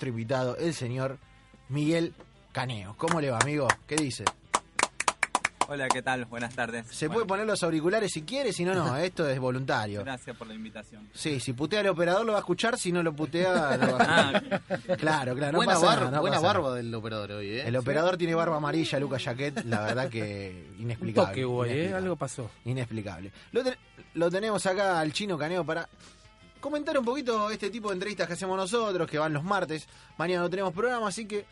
nuestro invitado, el señor Miguel Caneo. ¿Cómo le va, amigo? ¿Qué dice? Hola, ¿qué tal? Buenas tardes. Se Bueno, puede poner los auriculares si quiere, si no, no. Esto es voluntario. Gracias por la invitación. Sí, si putea al operador lo va a escuchar, si no lo putea, lo va a Ah, Claro, claro, no buena pasa barba, nada, no buena pasa nada. barba del operador hoy, ¿eh? El operador tiene barba amarilla, Lucas Jaquet, la verdad que Un inexplicable. toque hubo ahí, ¿eh? Algo pasó. Inexplicable. Lo, te- lo tenemos acá al chino Caneo para comentar un poquito este tipo de entrevistas que hacemos nosotros, que van los martes. Mañana no tenemos programa, así que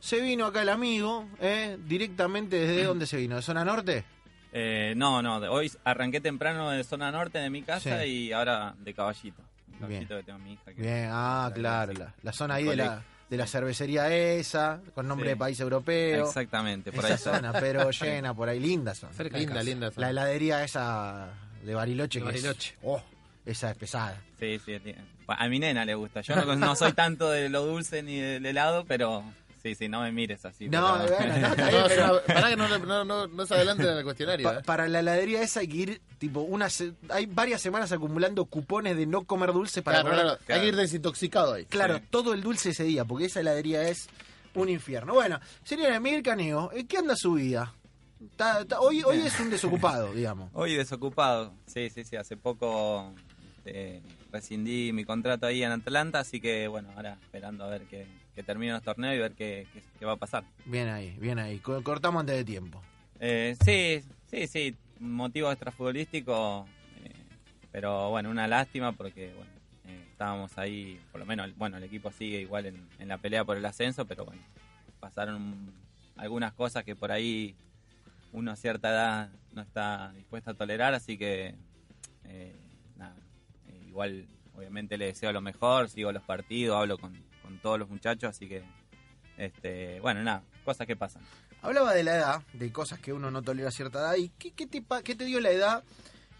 se vino acá el amigo, ¿eh? directamente desde dónde se vino, de zona norte. eh, no, no, de- hoy arranqué temprano de zona norte de mi casa Sí. y ahora de caballito. Caballito Bien. que tengo mi hija. que- Bien, ah, la- claro, la, la zona ahí de la, Colegio. de la cervecería esa, con nombre Sí. de país europeo. Exactamente, por Esa ahí está. zona, pero llena, por ahí, linda zona. Cerca de Linda, linda. La heladería esa de Bariloche De que es- Bariloche. oh, esa es pesada. Sí, sí, sí. A mi nena le gusta. Yo no, no soy tanto de lo dulce ni del helado, pero sí, sí, no me mires así. No, pero- bueno, no, está bien, No, pero- no, pará que no, no, no, no se adelanten en el cuestionario, Pa- ¿eh? para la heladería esa hay que ir, tipo, una se- hay varias semanas acumulando cupones de no comer dulce para Claro, comer- claro, hay que ir desintoxicado ahí. Claro, Sí. todo el dulce ese día, porque esa heladería es un infierno. Bueno, señora Miguel Caneo, ¿en qué anda su vida? Hoy, hoy es un desocupado, digamos. Hoy desocupado. Sí, sí, sí. Hace poco este, rescindí mi contrato ahí en Atlanta, así que bueno, ahora esperando a ver que, que termine los torneos y ver qué, qué- qué va a pasar. Bien ahí, bien ahí. Co- Cortamos antes de tiempo. Eh, sí, sí, sí. Motivo extrafutbolístico, eh, pero bueno, una lástima porque bueno, eh, estábamos ahí, por lo menos, bueno, el equipo sigue igual en, en la pelea por el ascenso, pero bueno, pasaron algunas cosas que por ahí uno a cierta edad no está dispuesto a tolerar, así que eh, eh, igual obviamente le deseo lo mejor, sigo los partidos, hablo con, con todos los muchachos, así que este, bueno, nada, cosas que pasan. Hablaba de la edad, de cosas que uno no tolera a cierta edad. ¿Y qué, qué te, qué te dio la edad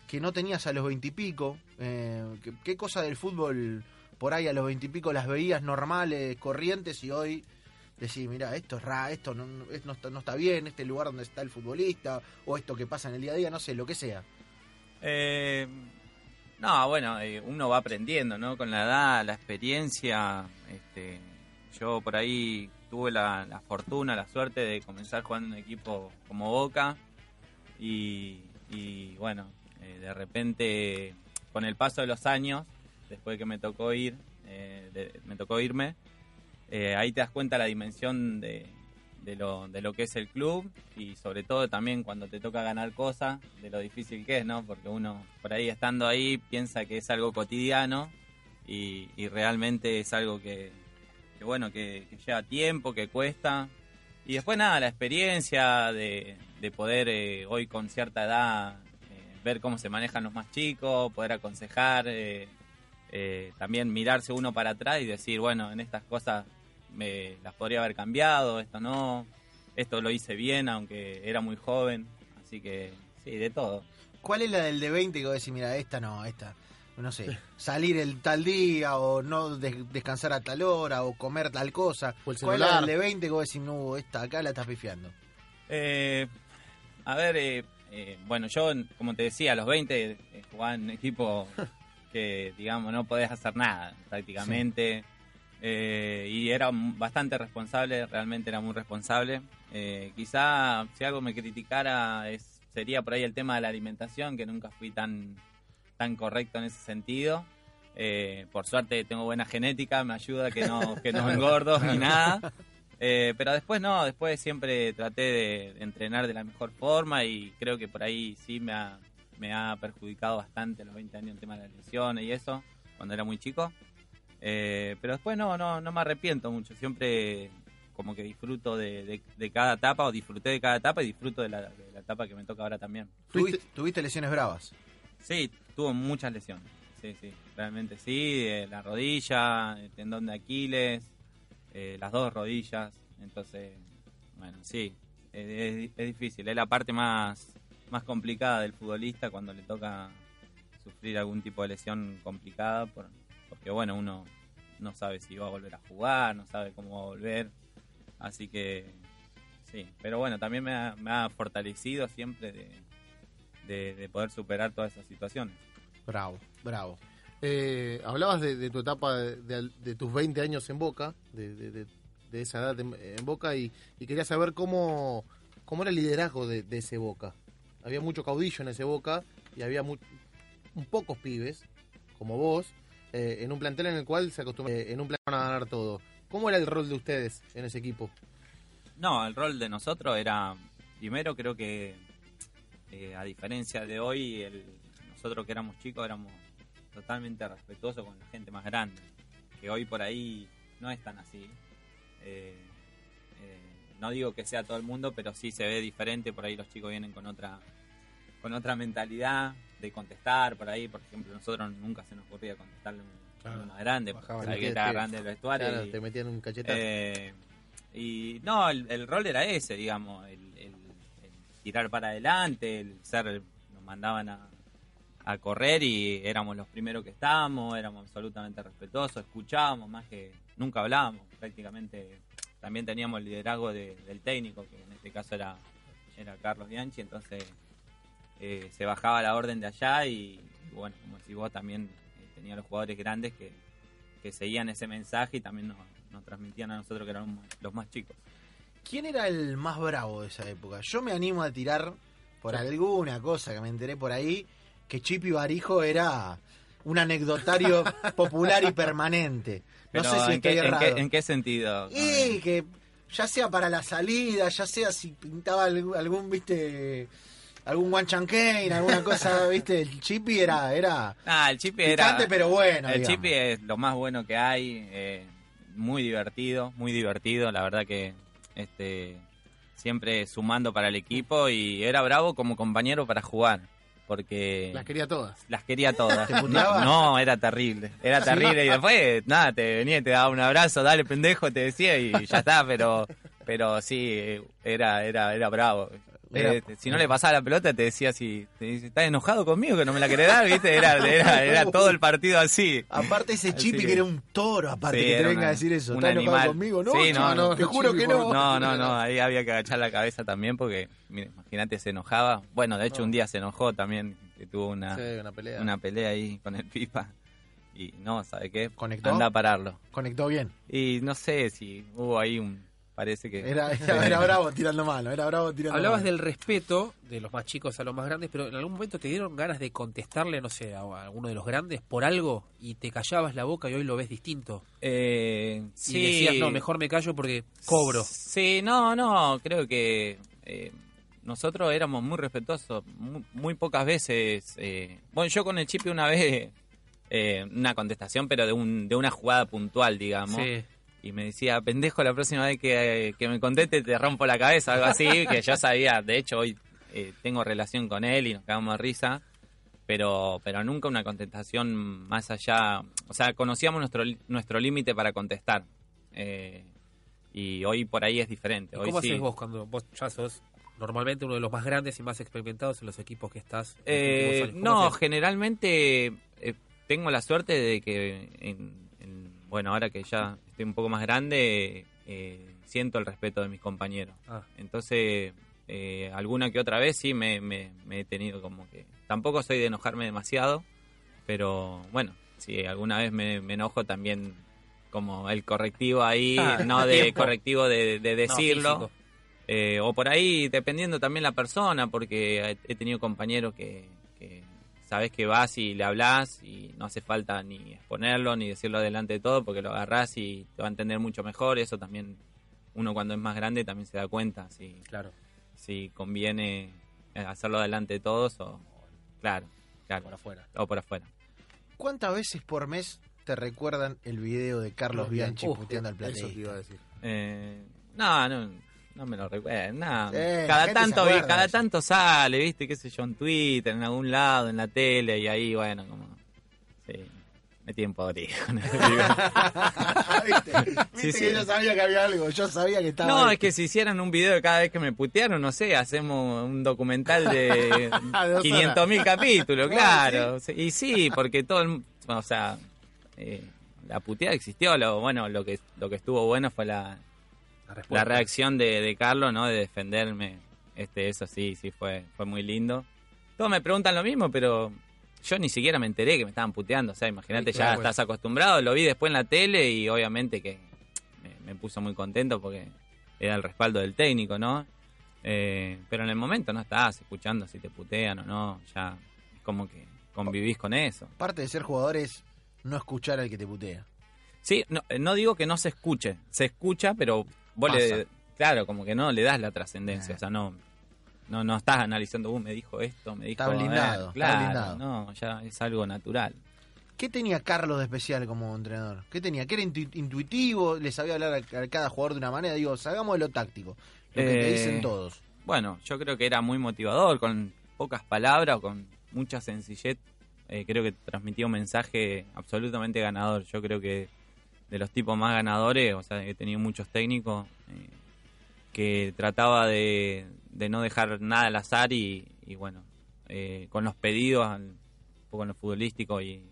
que no tenías a los veintipico? Eh, ¿qué, qué cosa del fútbol por ahí a los veintipico las veías normales, corrientes y hoy decís, mira, esto es ra, esto no, no- no está, no está bien, este lugar donde está el futbolista, o esto que pasa en el día a día, no sé, lo que sea. Eh, no, bueno, eh, uno va aprendiendo, ¿no? Con la edad, la experiencia. Este, yo por ahí tuve la, la fortuna, la suerte de comenzar jugando en un equipo como Boca. Y, y, bueno, eh, de repente, con el paso de los años, después que me tocó ir, eh, de- me tocó irme, eh, ahí te das cuenta la dimensión de, de lo, de lo que es el club y sobre todo también cuando te toca ganar cosas, de lo difícil que es, ¿no? Porque uno por ahí estando ahí piensa que es algo cotidiano y, y realmente es algo que, que bueno, que, lleva tiempo, que cuesta. Y después nada, la experiencia de, de poder eh, hoy con cierta edad eh, ver cómo se manejan los más chicos, poder aconsejar, eh, eh, también mirarse uno para atrás y decir, bueno, en estas cosas me las podría haber cambiado, esto no, esto lo hice bien aunque era muy joven, así que sí, de todo. ¿Cuál es la del de 20 que vos decís, mira, esta no, esta, no sé, salir el tal día o no des- descansar a tal hora o comer tal cosa? O el ¿Cuál es la del de 20 que vos decís, no, esta acá la estás pifiando? Eh, a ver, eh, eh, bueno, yo, como te decía, a los 20 eh, jugaba en un equipo que, digamos, no podés hacer nada prácticamente. Eh, y era bastante responsable, realmente era muy responsable. Eh, quizá si algo me criticara es, sería por ahí el tema de la alimentación, que nunca fui tan, tan correcto en ese sentido. Eh, por suerte tengo buena genética, me ayuda que no, que no engordo ni nada. Eh, pero después no, después siempre traté de, de entrenar de la mejor forma y creo que por ahí sí me ha, me ha perjudicado bastante a los 20 años el tema de las lesiones y eso, cuando era muy chico. Eh, pero después no, no, no me arrepiento mucho, siempre como que disfruto de, de- de cada etapa o disfruté de cada etapa y disfruto de la, de la etapa que me toca ahora también. ¿Tuviste, tuviste lesiones bravas? Sí, tuvo muchas lesiones. Sí, sí, realmente sí. eh, la rodilla, el tendón de Aquiles, eh, las dos rodillas. Entonces, bueno, sí, es, es difícil. Es la parte más, más complicada del futbolista cuando le toca sufrir algún tipo de lesión complicada. Por, porque, bueno, uno no sabe si va a volver a jugar, no sabe cómo va a volver. Así que, sí. Pero bueno, también me ha, fortalecido siempre de, de, de poder superar todas esas situaciones. Bravo, bravo. Eh, hablabas de, de tu etapa, de, tus 20 años en Boca, de, esa edad en, Boca, y, quería saber cómo, cómo era el liderazgo de, ese Boca. Había mucho caudillo en ese Boca y había mu- un pocos pibes, como vos, eh, en un plantel en el cual se acostumbra eh, en un plan a ganar todo. ¿Cómo era el rol de ustedes en ese equipo? No, el rol de nosotros era, primero creo que, eh, a diferencia de hoy, el- nosotros que éramos chicos éramos totalmente respetuosos con la gente más grande, que hoy por ahí no es tan así. Eh, no digo que sea todo el mundo, pero sí se ve diferente, por ahí los chicos vienen con otra con otra mentalidad de contestar por ahí, por ejemplo, nosotros nunca se nos ocurría contestarle a un- Claro. más grande, porque el que sí. grande del vestuario Claro, y- te metían un cachetazo. eh, y no, el, el rol era ese, digamos, el, el- el tirar para adelante, el ser, nos mandaban a, a correr y éramos los primeros que estábamos, éramos absolutamente respetuosos, escuchábamos más que nunca hablábamos, prácticamente también teníamos el liderazgo de- del técnico, que en este caso era, era Carlos Bianchi, entonces eh, se bajaba la orden de allá y, y bueno, como decís vos, también eh, tenía los jugadores grandes que, que seguían ese mensaje y también nos, nos transmitían a nosotros que eran los más chicos. ¿Quién era el más bravo de esa época? Yo me animo a tirar por alguna cosa que me enteré por ahí, que Chipi Barijo era un anecdotario popular y permanente. No Pero, sé si ¿en, estoy qué, en, errado. qué, en qué sentido? Y que ya sea para la salida, ya sea si pintaba algún, algún, viste, algún one Kane, alguna cosa, viste, el Chipi era, era Ah, el Chipi era... picante pero bueno. El digamos. Chipi es lo más bueno que hay, eh, muy divertido, muy divertido, la verdad que este siempre sumando para el equipo y era bravo como compañero para jugar, porque Las quería todas. las quería todas. ¿Te puteaba? No, era terrible, era terrible y después nada, te venía y te daba un abrazo, dale pendejo, te decía y ya está, pero pero sí, era era era bravo. Era- Eh, si no le pasaba la pelota te decía dice, estás enojado conmigo que no me la querés dar, ¿viste? Era, era, era todo el partido así. Aparte ese Así Chipi que- que era un toro, aparte Sí, que te venga una- a decir eso. ¿Estás enojado conmigo? No, Sí, chico, no, no. te juro que no. No, no, no, ahí había que agachar la cabeza también porque, imagínate, se enojaba. Bueno, de hecho No. un día se enojó también, que tuvo una, Sí, una pelea. una pelea ahí con el Pipa. Y no, ¿sabe qué? ¿Conectó? Anda a pararlo. Conectó bien. Y no sé si hubo ahí un... Parece que... Era, era, era bravo tirando mano, era bravo tirando Hablabas mano. del respeto de los más chicos a los más grandes, pero en algún momento te dieron ganas de contestarle, no sé, a alguno de los grandes por algo y te callabas la boca y hoy lo ves distinto. Eh, Y sí. decías, no, mejor me callo porque cobro. Sí, no, no, creo que eh, nosotros éramos muy respetuosos, muy, muy pocas veces. eh, bueno, yo con el Chipi una vez, eh, una contestación, pero de, un, de una jugada puntual, digamos. Sí. Y me decía, pendejo, la próxima vez que, que me conteste te rompo la cabeza, algo así, que yo sabía, de hecho hoy eh, tengo relación con él y nos cagamos de risa, pero, pero nunca una contestación más allá, o sea, conocíamos nuestro, nuestro límite para contestar. eh, y hoy por ahí es diferente. ¿Y Hoy ¿Cómo sí. haces vos cuando vos ya sos normalmente uno de los más grandes y más experimentados en los equipos que estás? Eh, no, haces? generalmente eh, tengo la suerte de que, en- en- bueno, ahora que ya estoy un poco más grande, eh, siento el respeto de mis compañeros. Ah. Entonces, eh, alguna que otra vez sí me, me- me he tenido como que... Tampoco soy de enojarme demasiado, pero bueno, si alguna vez me, me enojo también como el correctivo ahí, Ah, no de tiempo. correctivo de, decirlo. Eh, o por ahí, dependiendo también la persona, porque he, tenido compañeros que sabes que vas y le hablas y no hace falta ni exponerlo ni decirlo delante de todo porque lo agarrás y te va a entender mucho mejor. Eso también uno cuando es más grande también se da cuenta si, Claro, si conviene eh, hacerlo delante de todos o, claro, claro, por afuera. o por afuera. ¿Cuántas veces por mes te recuerdan el video de Carlos Bianchi puteando al Eso te iba a planeta? decir. Eh, no, no, no me lo recuerdo. nada. Eh, la cada tanto, acuerda cada eso. tanto sale, viste, qué sé yo, en Twitter, en algún lado, en la tele, y ahí, bueno, como. Sí, me tienen podrido. video. ¿Viste? ¿Viste Sí, sí. que yo sabía que había algo, yo sabía que estaba no, ahí. es que si hicieran un video de cada vez que me putearon, no sé, hacemos un documental de dos 500 mil capítulos, claro. Sí, Y sí, porque todo el. O sea, eh, la puteada existió. Lo, bueno, lo que, lo que estuvo bueno fue la, La, reacción de, de Carlos, ¿no? De defenderme. Este, eso sí, sí fue, fue muy lindo. Todos me preguntan lo mismo, pero yo ni siquiera me enteré que me estaban puteando. O sea, imagínate, Sí, ya estás acostumbrado. Lo vi después en la tele y obviamente que me, me puso muy contento porque era el respaldo del técnico, ¿no? Eh, pero en el momento no estás escuchando si te putean o no. Ya es como que convivís con eso. Parte de ser jugador es no escuchar al que te putea. Sí, no, eh, no digo que no se escuche. Se escucha, pero vos Pasa. le... Claro, como que no le das la trascendencia. Ah. O sea, no... No, no estás analizando, uh, me dijo esto, me dijo... Está blindado, eh, está claro, blindado. no, ya es algo natural. ¿Qué tenía Carlos de especial como entrenador? ¿Qué tenía? ¿Que era intu- intuitivo? ¿Le sabía hablar a, a cada jugador de una manera? Digo, salgamos de lo táctico. Lo que te Eh, dicen todos. Bueno, yo creo que era muy motivador, con pocas palabras, con mucha sencillez. eh, creo que transmitía un mensaje absolutamente ganador. Yo creo que de los tipos más ganadores, o sea, he tenido muchos técnicos, eh, que trataba de, de no dejar nada al azar y, bueno, eh, con los pedidos, un poco en lo futbolístico y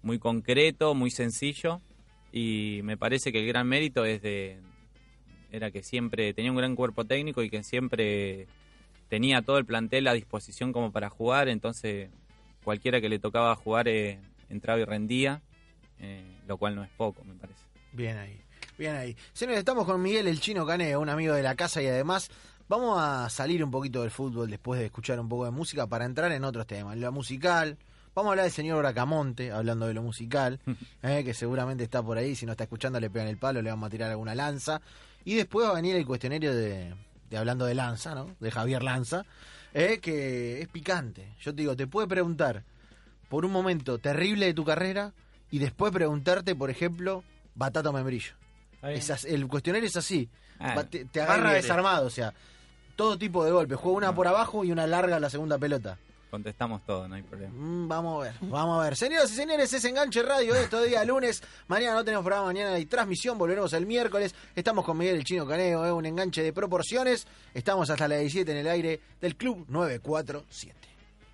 muy concreto, muy sencillo. Y me parece que el gran mérito es de, era que siempre tenía un gran cuerpo técnico y que siempre tenía todo el plantel a disposición como para jugar, entonces cualquiera que le tocaba jugar eh, entraba y rendía, eh, lo cual no es poco, me parece. Bien ahí, bien ahí. Señores, estamos con Miguel el Chino Caneo, un amigo de la casa y además vamos a salir un poquito del fútbol después de escuchar un poco de música para entrar en otros temas. Lo musical, vamos a hablar del señor Bracamonte, hablando de lo musical, eh, que seguramente está por ahí, si no está escuchando le pegan el palo, le vamos a tirar alguna lanza. Y después va a venir el cuestionario de, de hablando de Lanza, ¿no? De Javier Lanza, eh, que es picante. Yo te digo, te puede preguntar por un momento terrible de tu carrera y después preguntarte, por ejemplo, Batata Membrillo. Es el cuestionario es así. Ah, te, agarra desarmado, o sea, todo tipo de golpes. Juega una Ah. por abajo y una larga a la segunda pelota. Contestamos todo, no hay problema. Mm, vamos a ver, vamos a ver. Señoras y señores, es Enganche Radio de estos días lunes. Mañana no tenemos programa, mañana hay transmisión, volveremos el miércoles. Estamos con Miguel el Chino Caneo, es un enganche de proporciones. Estamos hasta las 17 en el aire del Club 947.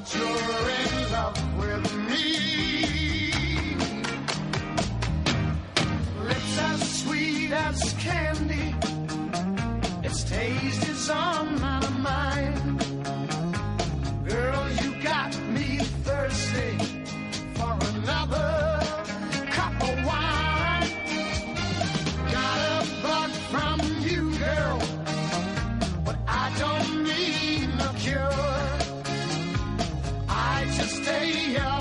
that you're in love with me. Lips as sweet as candy. Its taste is on my mind. Girl, you got me thirsty for another cup of wine. Got a bug from you, girl, but I don't need no cure to stay young.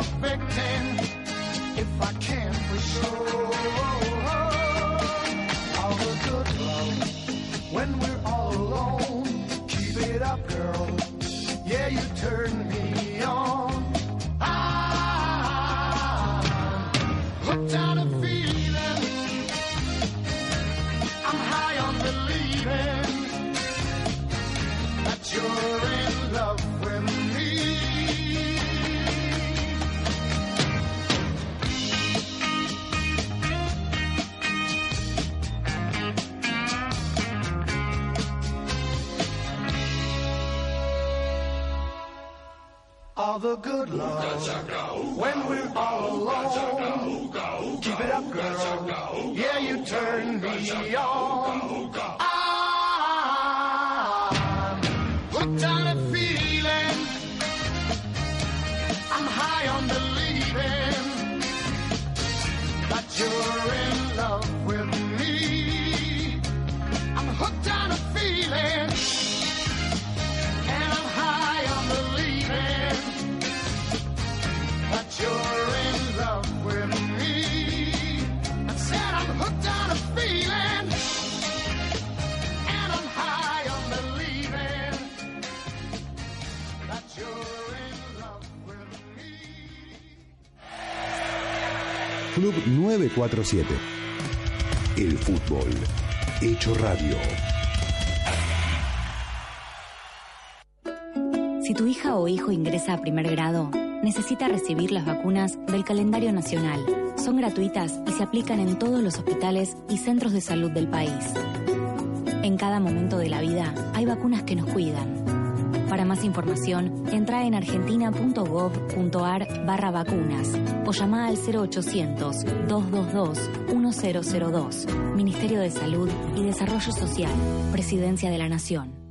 The good love when we're all alone. Keep it up, girl. Yeah, you turn me on. I'm hooked on a feeling. I'm high on believing that you're Club 947. El fútbol. Hecho radio. Si tu hija o hijo ingresa a primer grado, necesita recibir las vacunas del calendario nacional. Son gratuitas y se aplican en todos los hospitales y centros de salud del país. En cada momento de la vida hay vacunas que nos cuidan. Para más información, entra en argentina.gov.ar barra vacunas o llama al 0800-222-1002. Ministerio de Salud y Desarrollo Social, Presidencia de la Nación.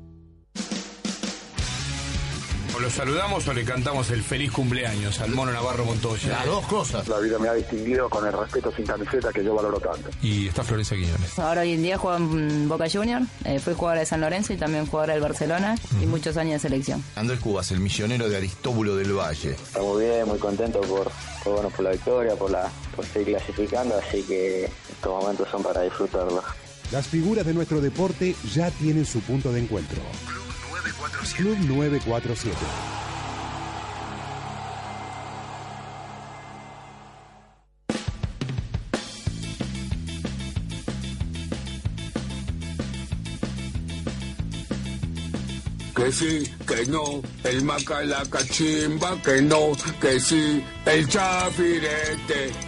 Lo saludamos o le cantamos el feliz cumpleaños al mono Navarro Montoya. Las dos cosas. La vida me ha distinguido con el respeto sin camiseta que yo valoro tanto. Y está Florencia Quiñones. Ahora hoy en día juego en Boca Junior, eh, fui jugador de San Lorenzo y también jugador del Barcelona y muchos años de selección. Andrés Cubas, el misionero de Aristóbulo del Valle. Estamos bien, muy contentos por, por, bueno, por la victoria, por, la, por seguir clasificando, así que estos momentos son para disfrutarlos. Las figuras de nuestro deporte ya tienen su punto de encuentro. Club 947. Que sí, que no, el maca la cachimba, que no, que sí, el chafirete.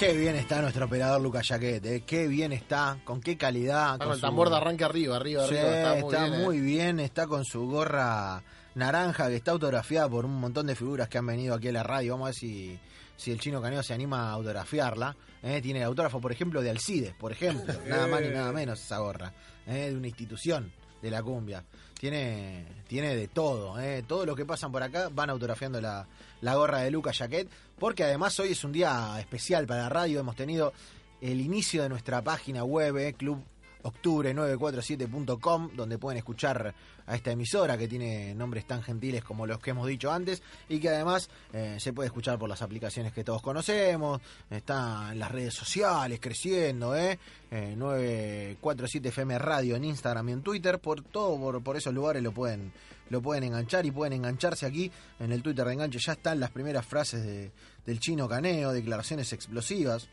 Qué bien está nuestro operador Lucas Yaquete, eh. qué bien está, con qué calidad. Está con el su- tambor de arranque arriba, arriba, Sí, arriba. Está muy bien. eh. muy bien, está con su gorra naranja que está autografiada por un montón de figuras que han venido aquí a la radio. Vamos a ver si, si el chino Caneo se anima a autografiarla. ¿eh? Tiene el autógrafo, por ejemplo, de Alcides, por ejemplo. nada más ni nada menos esa gorra. ¿eh? De una institución de la cumbia. Tiene, tiene de todo. ¿eh? Todos los que pasan por acá van autografiando la, la gorra de Lucas Jaquet. Porque además hoy es un día especial para la radio. Hemos tenido el inicio de nuestra página web, ¿eh? Club octubre947.com, donde pueden escuchar a esta emisora que tiene nombres tan gentiles como los que hemos dicho antes y que además eh, se puede escuchar por las aplicaciones que todos conocemos, está en las redes sociales creciendo, ¿eh? Eh, 947 FM Radio en Instagram y en Twitter, por todo, por, por esos lugares lo pueden lo pueden enganchar y pueden engancharse aquí en el Twitter de enganche. Ya están las primeras frases de, del chino Caneo, declaraciones explosivas.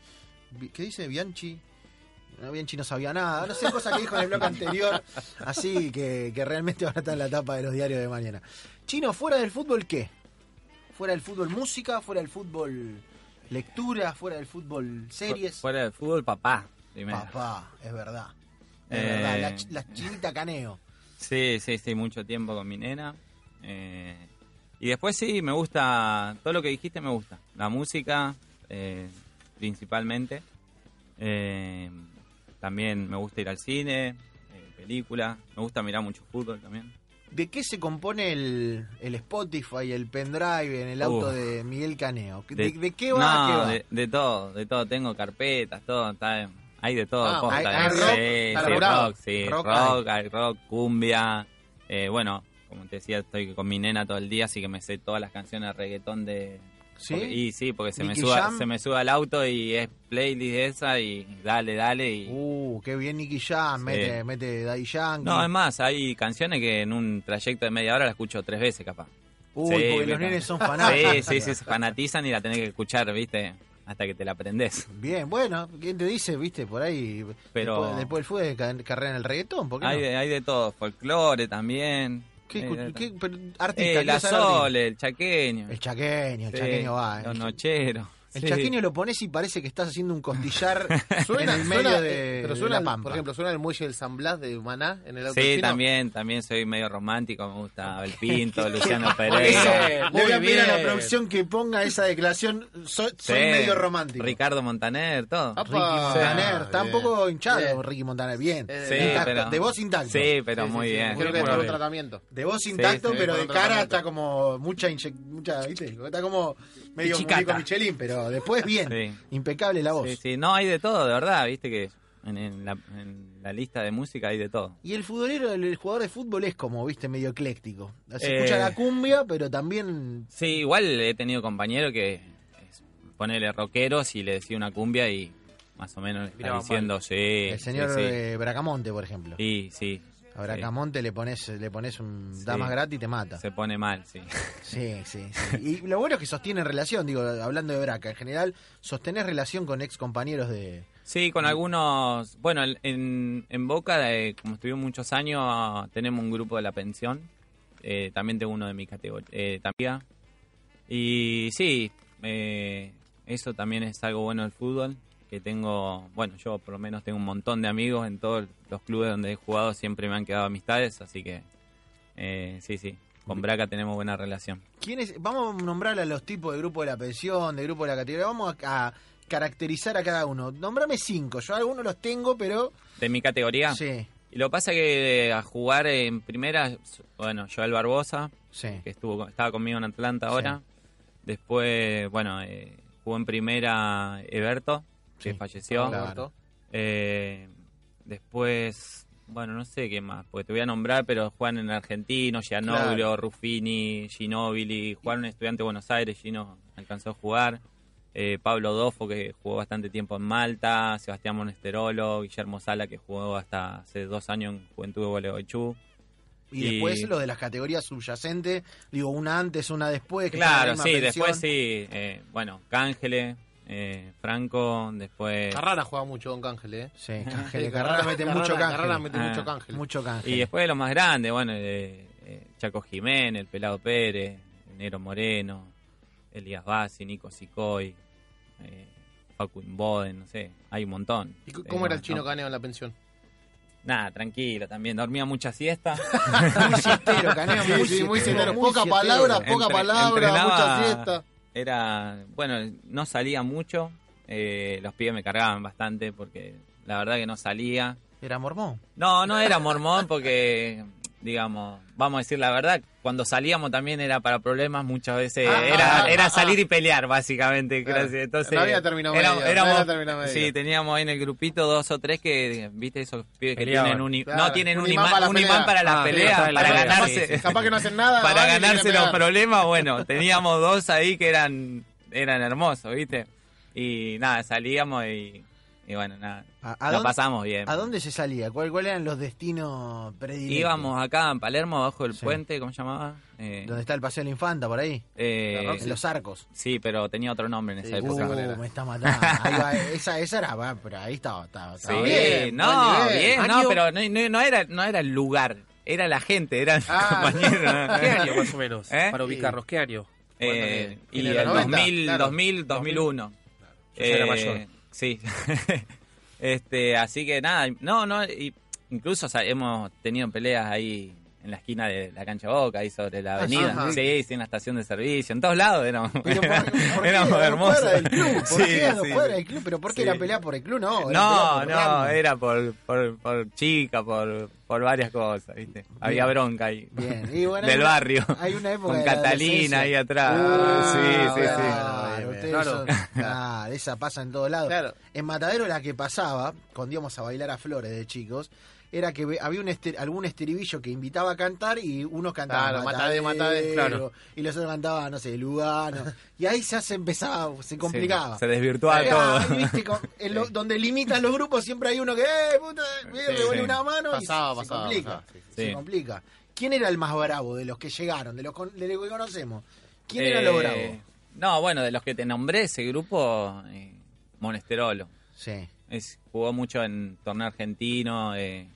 ¿Qué dice Bianchi? No, Bianchi no sabía nada, no sé, cosa que dijo en el bloque anterior, así que, que realmente van a estar en la tapa de los diarios de mañana. Chino, fuera del fútbol, ¿qué? Fuera del fútbol, música, fuera del fútbol, lectura, fuera del fútbol, series. Fuera del fútbol, papá. Primero. Papá, es verdad. Es Eh, verdad, la, ch- la chinita caneo. Sí, sí, sí, mucho tiempo con mi nena. Eh, y después sí, me gusta, todo lo que dijiste me gusta. La música, eh, principalmente. Eh, también me gusta ir al cine, eh, películas. Me gusta mirar mucho fútbol también. ¿De qué se compone el, el Spotify, el pendrive en el auto Uf. de Miguel Caneo? ¿De, de qué va? No, a qué va? De, de todo, de todo. Tengo carpetas, todo. Está, hay de todo. Ah, posta, hay- hay rock, sí, sí, rock, sí, Rock rock, hay rock, cumbia. Eh, bueno, como te decía, estoy con mi nena todo el día, así que me sé todas las canciones de reggaetón de... ¿Sí? porque- y sí, porque se me, suba, Jam. se me sube al auto y es playlist esa y dale, dale. Y... Uh, qué bien Nicky Jam, mete, mete Daddy Yankee. No, es más, hay canciones que en un trayecto de media hora la escucho tres veces capaz. Uy, porque los nenes son fanáticos. Sí, sí, sí, se fanatizan y la tenés que escuchar, ¿viste? Hasta que te la aprendes. Bien, bueno, ¿quién te dice, viste, por ahí? Pero- Después, después ca- carrera en el reggaetón, ¿por qué Hay no? de, hay de todo, folclore también. ¿Qué, Eh, qué- pero, artista, eh, la. Sole, el chaqueño. El chaqueño, el chaqueño va. Los El, nocheros. El sí. chaqueño lo pones y parece que estás haciendo un costillar Suena, en el medio suena, de, pero de suena la pampa. Por ejemplo, suena el muelle del San Blas de Maná en el auto Sí, también, también soy medio romántico, me gusta Abel Pinto, Luciano Pereira. le voy a pedir a la producción que ponga esa declaración. Soy, soy medio romántico. Ricardo Montaner, todo. Ricky Montaner, Sí. está un poco hinchado Bien. Ricky Montaner, bien. Sí, Intacto, pero- de voz intacto. Sí, pero muy sí. bien. Creo que un bien. tratamiento. De voz intacto, sí, pero de cara está como mucha, mucha ¿viste? Está como medio Michelin, pero después bien. Sí. Impecable la voz. Sí, sí, no, hay de todo, de verdad, viste que en, en la, en la lista de música hay de todo. Y el futbolero, el, el jugador de fútbol es como, viste, medio ecléctico. Se Eh. escucha la cumbia, pero también Sí, igual he tenido compañeros que ponele rockeros y le decía una cumbia y más o menos le está diciendo, sí. el señor sí, sí. eh, Bracamonte, por ejemplo. Sí, sí. A Bracamonte le pones, le pones un Sí. damas gratis y te mata. Se pone mal, sí. Sí, sí, sí. Y lo bueno es que sostienen relación, digo, hablando de Braca, en general, sostenés relación con ex compañeros de... Sí, con algunos. Bueno, en- en, Boca, eh, como estuvimos muchos años, tenemos un grupo de la pensión. Eh, también tengo uno de mi categoría. Eh, también. Y sí, eh, eso también es algo bueno del fútbol. Que tengo, bueno, yo por lo menos tengo un montón de amigos en todos los clubes donde he jugado, siempre me han quedado amistades, así que eh, sí, sí, con Braca tenemos buena relación. ¿Quiénes? Vamos a nombrar a los tipos de grupo de la pensión, de grupo de la categoría, vamos a, a caracterizar a cada uno. Nombrame cinco, yo algunos los tengo, pero... ¿De mi categoría? Sí. Y lo pasa que a jugar en primera, bueno, Joel Barbosa, Sí. que estuvo estaba conmigo en Atlanta ahora. Después, bueno, eh, jugó en primera Eberto, que Sí. falleció. Claro. Eh, después, bueno, no sé qué más, porque te voy a nombrar, pero juegan en Argentino, Gianobro, Claro. Ruffini, Ginóbili, jugaron en Estudiante de Buenos Aires, Gino alcanzó a jugar. Eh, Pablo Dofo, que jugó bastante tiempo en Malta, Sebastián Monesterolo, Guillermo Sala, que jugó hasta hace dos años en Juventud de Gualeguaychú. Y, después lo de las categorías subyacentes, digo, una antes, una después. que Claro, sí, después sí. eh, bueno, Cángele, eh, Franco, después. Carrara juega mucho con Cángel, ¿eh? Sí, Cángel, Carrara mete mucho cángel. Carrara mete Ah. mucho Cángel. Mucho cángel. Y después de los más grandes, bueno, eh, eh, Chaco Jiménez, el Pelado Pérez, Nero Moreno, Elías Bassi, Nico Sicoy, eh, Facu no sé, hay un montón. ¿Y c- Eh, cómo era el no, chino no. Caneo en la pensión? Nada, tranquilo también, dormía mucha siesta. muy siestero, Caneo, Sí, muy sí, muy siestero, Poca siestero. palabra, poca Entre- palabra, entrenaba- mucha siesta. Era, bueno, no salía mucho, eh, los pibes me cargaban bastante porque la verdad que no salía. Era mormón. No, no era mormón porque, digamos, vamos a decir la verdad, cuando salíamos también era para problemas, muchas veces Ah, era, ah, era ah, salir y pelear, básicamente. Claro. Entonces, No había término medio, éramos- no éramos- había término medio. Sí, teníamos ahí en el grupito dos o tres que, viste, esos pibes que Peleaban. tienen un, Claro, no tienen un un, imán para la un pelea. imán para la Ah, pelea, para la para pelea, ganarse, sí, sí. Capaz que no hacen nada. para ganarse los problemas, bueno, teníamos dos ahí que eran, eran hermosos, viste. Y nada, salíamos y, y bueno, nada, ¿A, a la dónde, pasamos bien. ¿A dónde se salía? ¿Cuál- ¿Cuáles eran los destinos predilectos? Íbamos acá en Palermo, abajo del Sí. puente, ¿cómo se llamaba? Eh, ¿Dónde está el Paseo de la Infanta, por ahí? eh, En los arcos. Sí, pero tenía otro nombre en esa Sí, época. Uh, me está matando. Ahí va, esa, esa era, va, pero ahí estaba. estaba, Sí, estaba bien. no, nivel. bien, no, pero no, no- no era, no era el lugar, era la gente, eran Ah. compañeros. ¿Qué año más o menos? ¿Eh? Para ubicarnos, ¿qué año? Eh, y el el 90, 2000, claro. 2000, 2001. Yo ya era Eh, mayor. Sí. este, así que nada, no, no, y incluso o hemos tenido peleas ahí en la esquina de la cancha Boca, ahí sobre la Ah, sí, avenida. ajá. Sí, sí, en la estación de servicio, en todos lados éramos, Pero por, del club? ¿Por Sí, qué sí, sí. del club? ¿Pero por qué Sí. la pelea por el club? No, era No, no, era por, por, por chica, por, por varias cosas, ¿viste? Había bronca ahí. Bien. Y bueno, Del barrio. Hay una época Con de Catalina ahí atrás. Uh, sí, sí, sí. claro, ustedes claro. son- ah, de esa pasa en todos lados. Claro. En Matadero la que pasaba, cuando íbamos a bailar a Flores de chicos, era que había un ester- algún estribillo que invitaba a cantar y unos cantaban Claro, Matadero, Matadero, claro. y los otros cantaban, no sé, Lugano. y ahí ya se empezaba, se complicaba. Sí, se desvirtuaba todo. y viste, con- en lo- donde limitan los grupos siempre hay uno que, eh, puta, me Sí, una mano Pasaba, y se, pasaba, se complica. pasaba. Se complica. ¿Quién era el más bravo de los que llegaron, de los, con- de los que conocemos? ¿Quién era Eh, lo bravo? No, bueno, de los que te nombré, ese grupo, eh, Monesterolo. Sí. Es, jugó mucho en torneo argentino eh,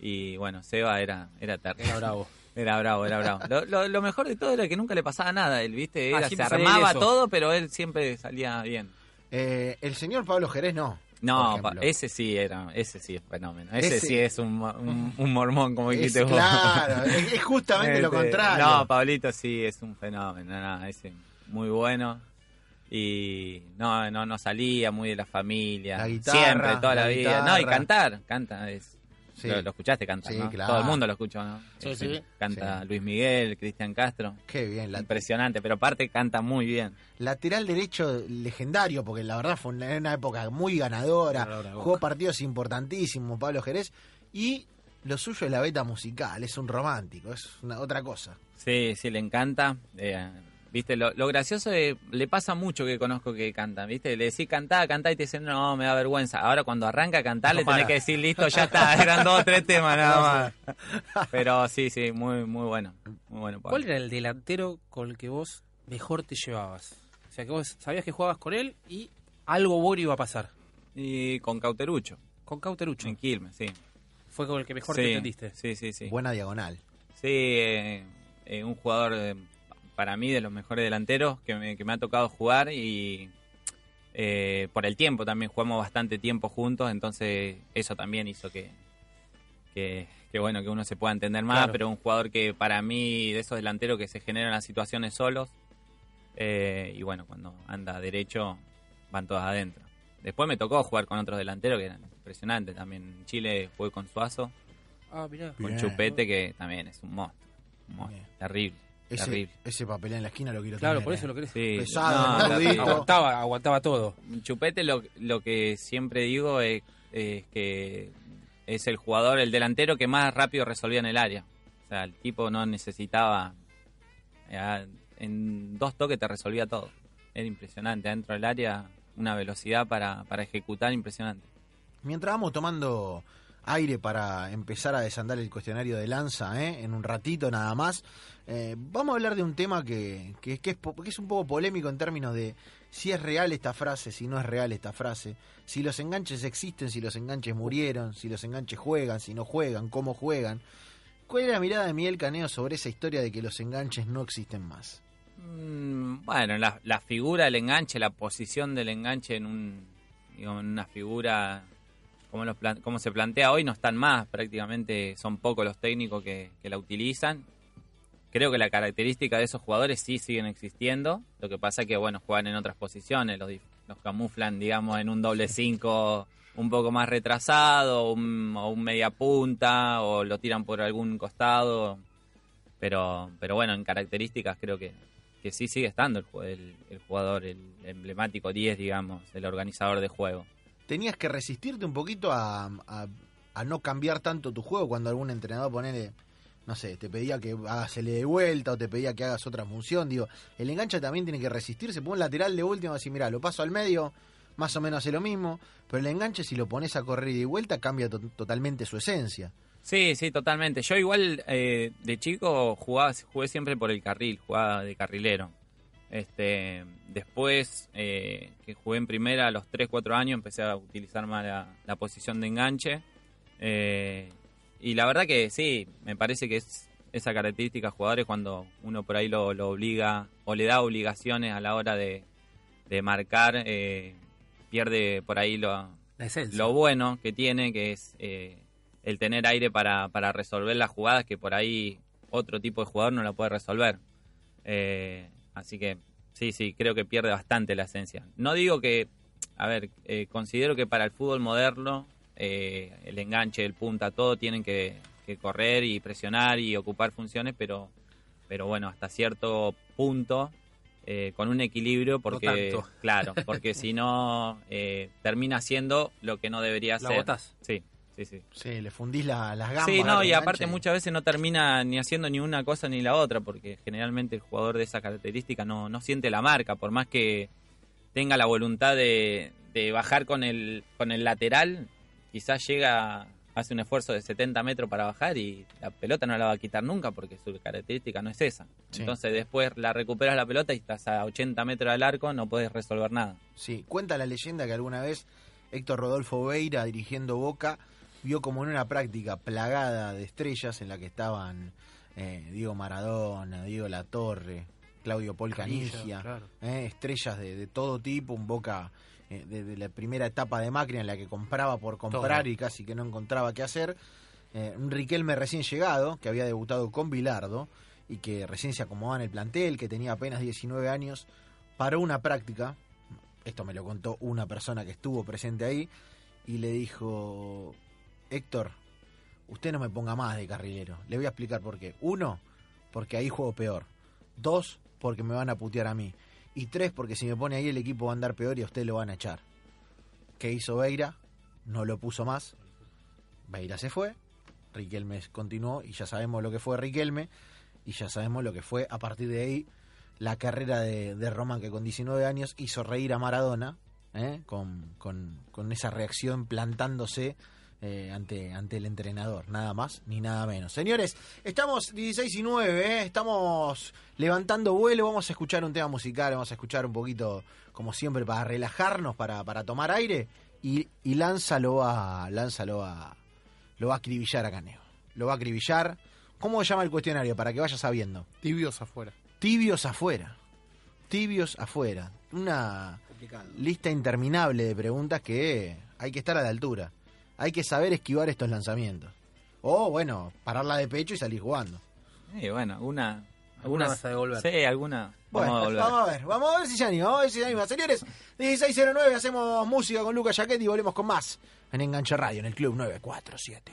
y bueno, Seba era, era terrible. Era bravo. Era bravo, era bravo. Lo, lo- lo mejor de todo era que nunca le pasaba nada a él, ¿viste? Ah, Era, se armaba todo, pero él siempre salía bien. Eh, el señor Pablo Jerez no. No, ese sí era, ese sí es fenómeno. Ese, Ese- sí es un, un, un mormón, como dijiste vos. claro, es, justamente lo contrario. No, Pablito sí es un fenómeno, nada, ese muy bueno. Y no, no, no salía muy de la familia. La guitarra, siempre, toda la, la vida. No, y cantar, canta. Es, Sí. lo, lo escuchaste cantar, Sí, ¿no? claro. Todo el mundo lo escuchó, ¿no? Sí, sí. Canta Sí. Luis Miguel, Cristian Castro. Qué bien. La, Impresionante, pero aparte canta muy bien. lateral derecho legendario, porque la verdad fue una, una época muy ganadora. Ganadora, Boca. jugó partidos importantísimos, Pablo Jerez. Y lo suyo es la beta musical, es un romántico, es una, otra cosa. Sí, sí, le encanta. Eh, Viste, lo, lo gracioso es, le pasa mucho que conozco que cantan, ¿viste? Le decís cantá, cantá y te dicen, no, me da vergüenza. Ahora cuando arranca a cantar le tenés para. que decir, listo, ya está, eran dos o tres temas nada más. Pero sí, sí, muy, muy bueno. Muy bueno, Pablo. ¿Cuál era el delantero con el que vos mejor te llevabas? O sea, que vos sabías que jugabas con él y algo bueno iba a pasar. Y con Cauterucho. Con Cauterucho. En Quilmes, sí. Fue con el que mejor Sí, te entendiste. Sí, sí, sí. Buena diagonal. Sí, eh, eh, un jugador eh, para mí de los mejores delanteros que me, que me ha tocado jugar y eh, por el tiempo también jugamos bastante tiempo juntos, entonces eso también hizo que, que, que, bueno que uno se pueda entender más, Claro. pero un jugador que para mí de esos delanteros que se generan las situaciones solos eh, y bueno cuando anda derecho van todas adentro. Después me tocó jugar con otros delanteros que eran impresionantes también. En Chile jugué con Suazo, Ah, mirá. con Bien. Chupete que también es un monstruo, un monstruo. terrible, Ese, ese papel en la esquina lo quiero Claro, tener, por eh. eso lo querés. Sí, Pesado, no, terrible. Aguantaba, aguantaba todo. Chupete lo, lo que siempre digo es, es que es el jugador, el delantero que más rápido resolvía en el área. O sea, el tipo no necesitaba... eh, en dos toques te resolvía todo. Era impresionante. Dentro del área, una velocidad para, para ejecutar impresionante. Mientras vamos tomando aire para empezar a desandar el cuestionario de Lanza, ¿eh? en un ratito nada más, eh, vamos a hablar de un tema que, que, es, que es un poco polémico en términos de si es real esta frase, si no es real esta frase, si los enganches existen, si los enganches murieron, si los enganches juegan, si no juegan, cómo juegan. ¿Cuál es la mirada de Miguel Caneo sobre esa historia de que los enganches no existen más? Mm, Bueno, la, figura del enganche, la posición del enganche en un en una figura como, los plan- como se plantea hoy no están más, prácticamente son pocos los técnicos que, que la utilizan. Creo que la característica de esos jugadores sí siguen existiendo, lo que pasa que bueno, juegan en otras posiciones, los, los camuflan digamos en un doble 5 un poco más retrasado, un- o un media punta, o lo tiran por algún costado, pero pero bueno, en características creo que, que sí sigue estando el, el- el jugador, el emblemático 10, digamos, el organizador de juego. Tenías que resistirte un poquito a, a- no cambiar tanto tu juego cuando algún entrenador ponele, no sé, te pedía que hagas el de vuelta o te pedía que hagas otra función. Digo, el enganche también tiene que resistirse. Pon un lateral de última así, mira, lo paso al medio, más o menos hace lo mismo. Pero el enganche, si lo pones a correr y de vuelta, cambia to- totalmente su esencia. Sí, sí, totalmente. Yo igual eh, de chico jugaba, jugué siempre por el carril, jugaba de carrilero. Este, después eh, que jugué en primera a los 3, 4 años empecé a utilizar más la, la posición de enganche. Eh, y la verdad que sí, me parece que es esa característica de jugadores cuando uno por ahí lo, lo obliga o le da obligaciones a la hora de, de marcar, eh, pierde por ahí lo, lo bueno que tiene, que es eh, el tener aire para, para resolver las jugadas que por ahí otro tipo de jugador no la puede resolver. Eh, así que sí, sí, creo que pierde bastante la esencia. No digo que, a ver, eh, considero que para el fútbol moderno eh, el enganche, el punta, todo tienen que, que correr y presionar y ocupar funciones, pero, pero bueno, hasta cierto punto. eh, con un equilibrio porque tanto. claro porque si no eh, termina siendo lo que no debería La ser sí sí sí Sí, le fundís la- las gambas. Sí, no, y aparte muchas veces no termina ni haciendo ni una cosa ni la otra, porque generalmente el jugador de esa característica no, no siente la marca, por más que tenga la voluntad de, de bajar con el, con el lateral, quizás llega, hace un esfuerzo de 70 metros para bajar y la pelota no la va a quitar nunca porque su característica no es esa. Sí. Entonces después la recuperas la pelota y estás a 80 metros del arco, no puedes resolver nada. Sí, cuenta la leyenda que alguna vez Héctor Rodolfo Beira, dirigiendo Boca, vio como en una práctica plagada de estrellas en la que estaban eh, Diego Maradona, Diego Latorre, Claudio Paul Canilla, Canigia, claro. eh, estrellas de, de todo tipo, un Boca eh, de, de la primera etapa de Macri en la que compraba por comprar Todo. y casi que no encontraba qué hacer. Un Riquelme recién llegado, que había debutado con Bilardo y que recién se acomodaba en el plantel, que tenía apenas 19 años, paró una práctica, esto me lo contó una persona que estuvo presente ahí, y le dijo, Héctor, usted no me ponga más de carrilero, le voy a explicar por qué. Uno, porque ahí juego peor. Dos, porque me van a putear a mí. Y tres, porque si me pone ahí el equipo va a andar peor y a usted lo van a echar. ¿Qué hizo Beira? No lo puso más. Beira se fue. Riquelme continuó y ya sabemos lo que fue Riquelme. Y ya sabemos lo que fue a partir de ahí la carrera de, de Román, que con 19 años hizo reír a Maradona, ¿eh? con esa reacción plantándose eh, ante, ante el entrenador, nada más ni nada menos. Señores, estamos 16 y 9, ¿eh? estamos levantando vuelo, vamos a escuchar un tema musical, vamos a escuchar un poquito, como siempre, para relajarnos, para, para tomar aire, y, y Lanza lo va, Lanza lo va, lo va a acribillar a Caneo. Lo va a acribillar. ¿Cómo se llama el cuestionario? Para que vaya sabiendo. Tibios afuera. Tibios afuera. Tibios afuera. Una lista interminable de preguntas que hay que estar a la altura. Hay que saber esquivar estos lanzamientos. O, bueno, pararla de pecho y salir jugando. Sí, bueno, una... Alguna vas a devolver. Sí, alguna. Bueno, vamos a devolver. vamos a ver, vamos a ver si se anima, vamos a ver si se anima. Señores, 1609, hacemos música con Lucas Jaquetti y volvemos con más en Enganche Radio, en el Club 947.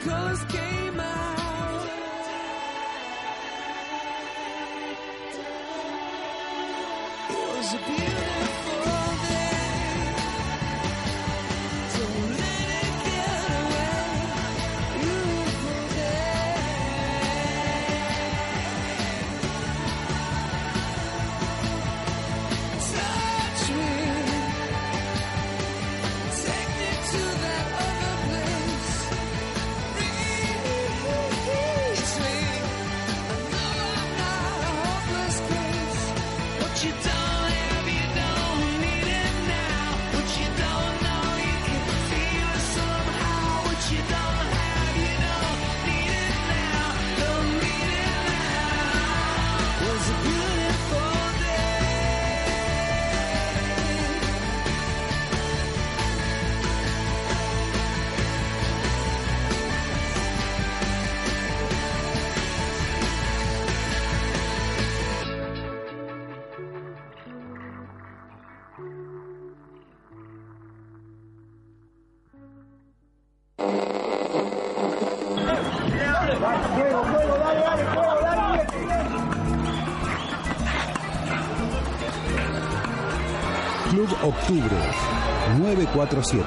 colors came Octubre. 947.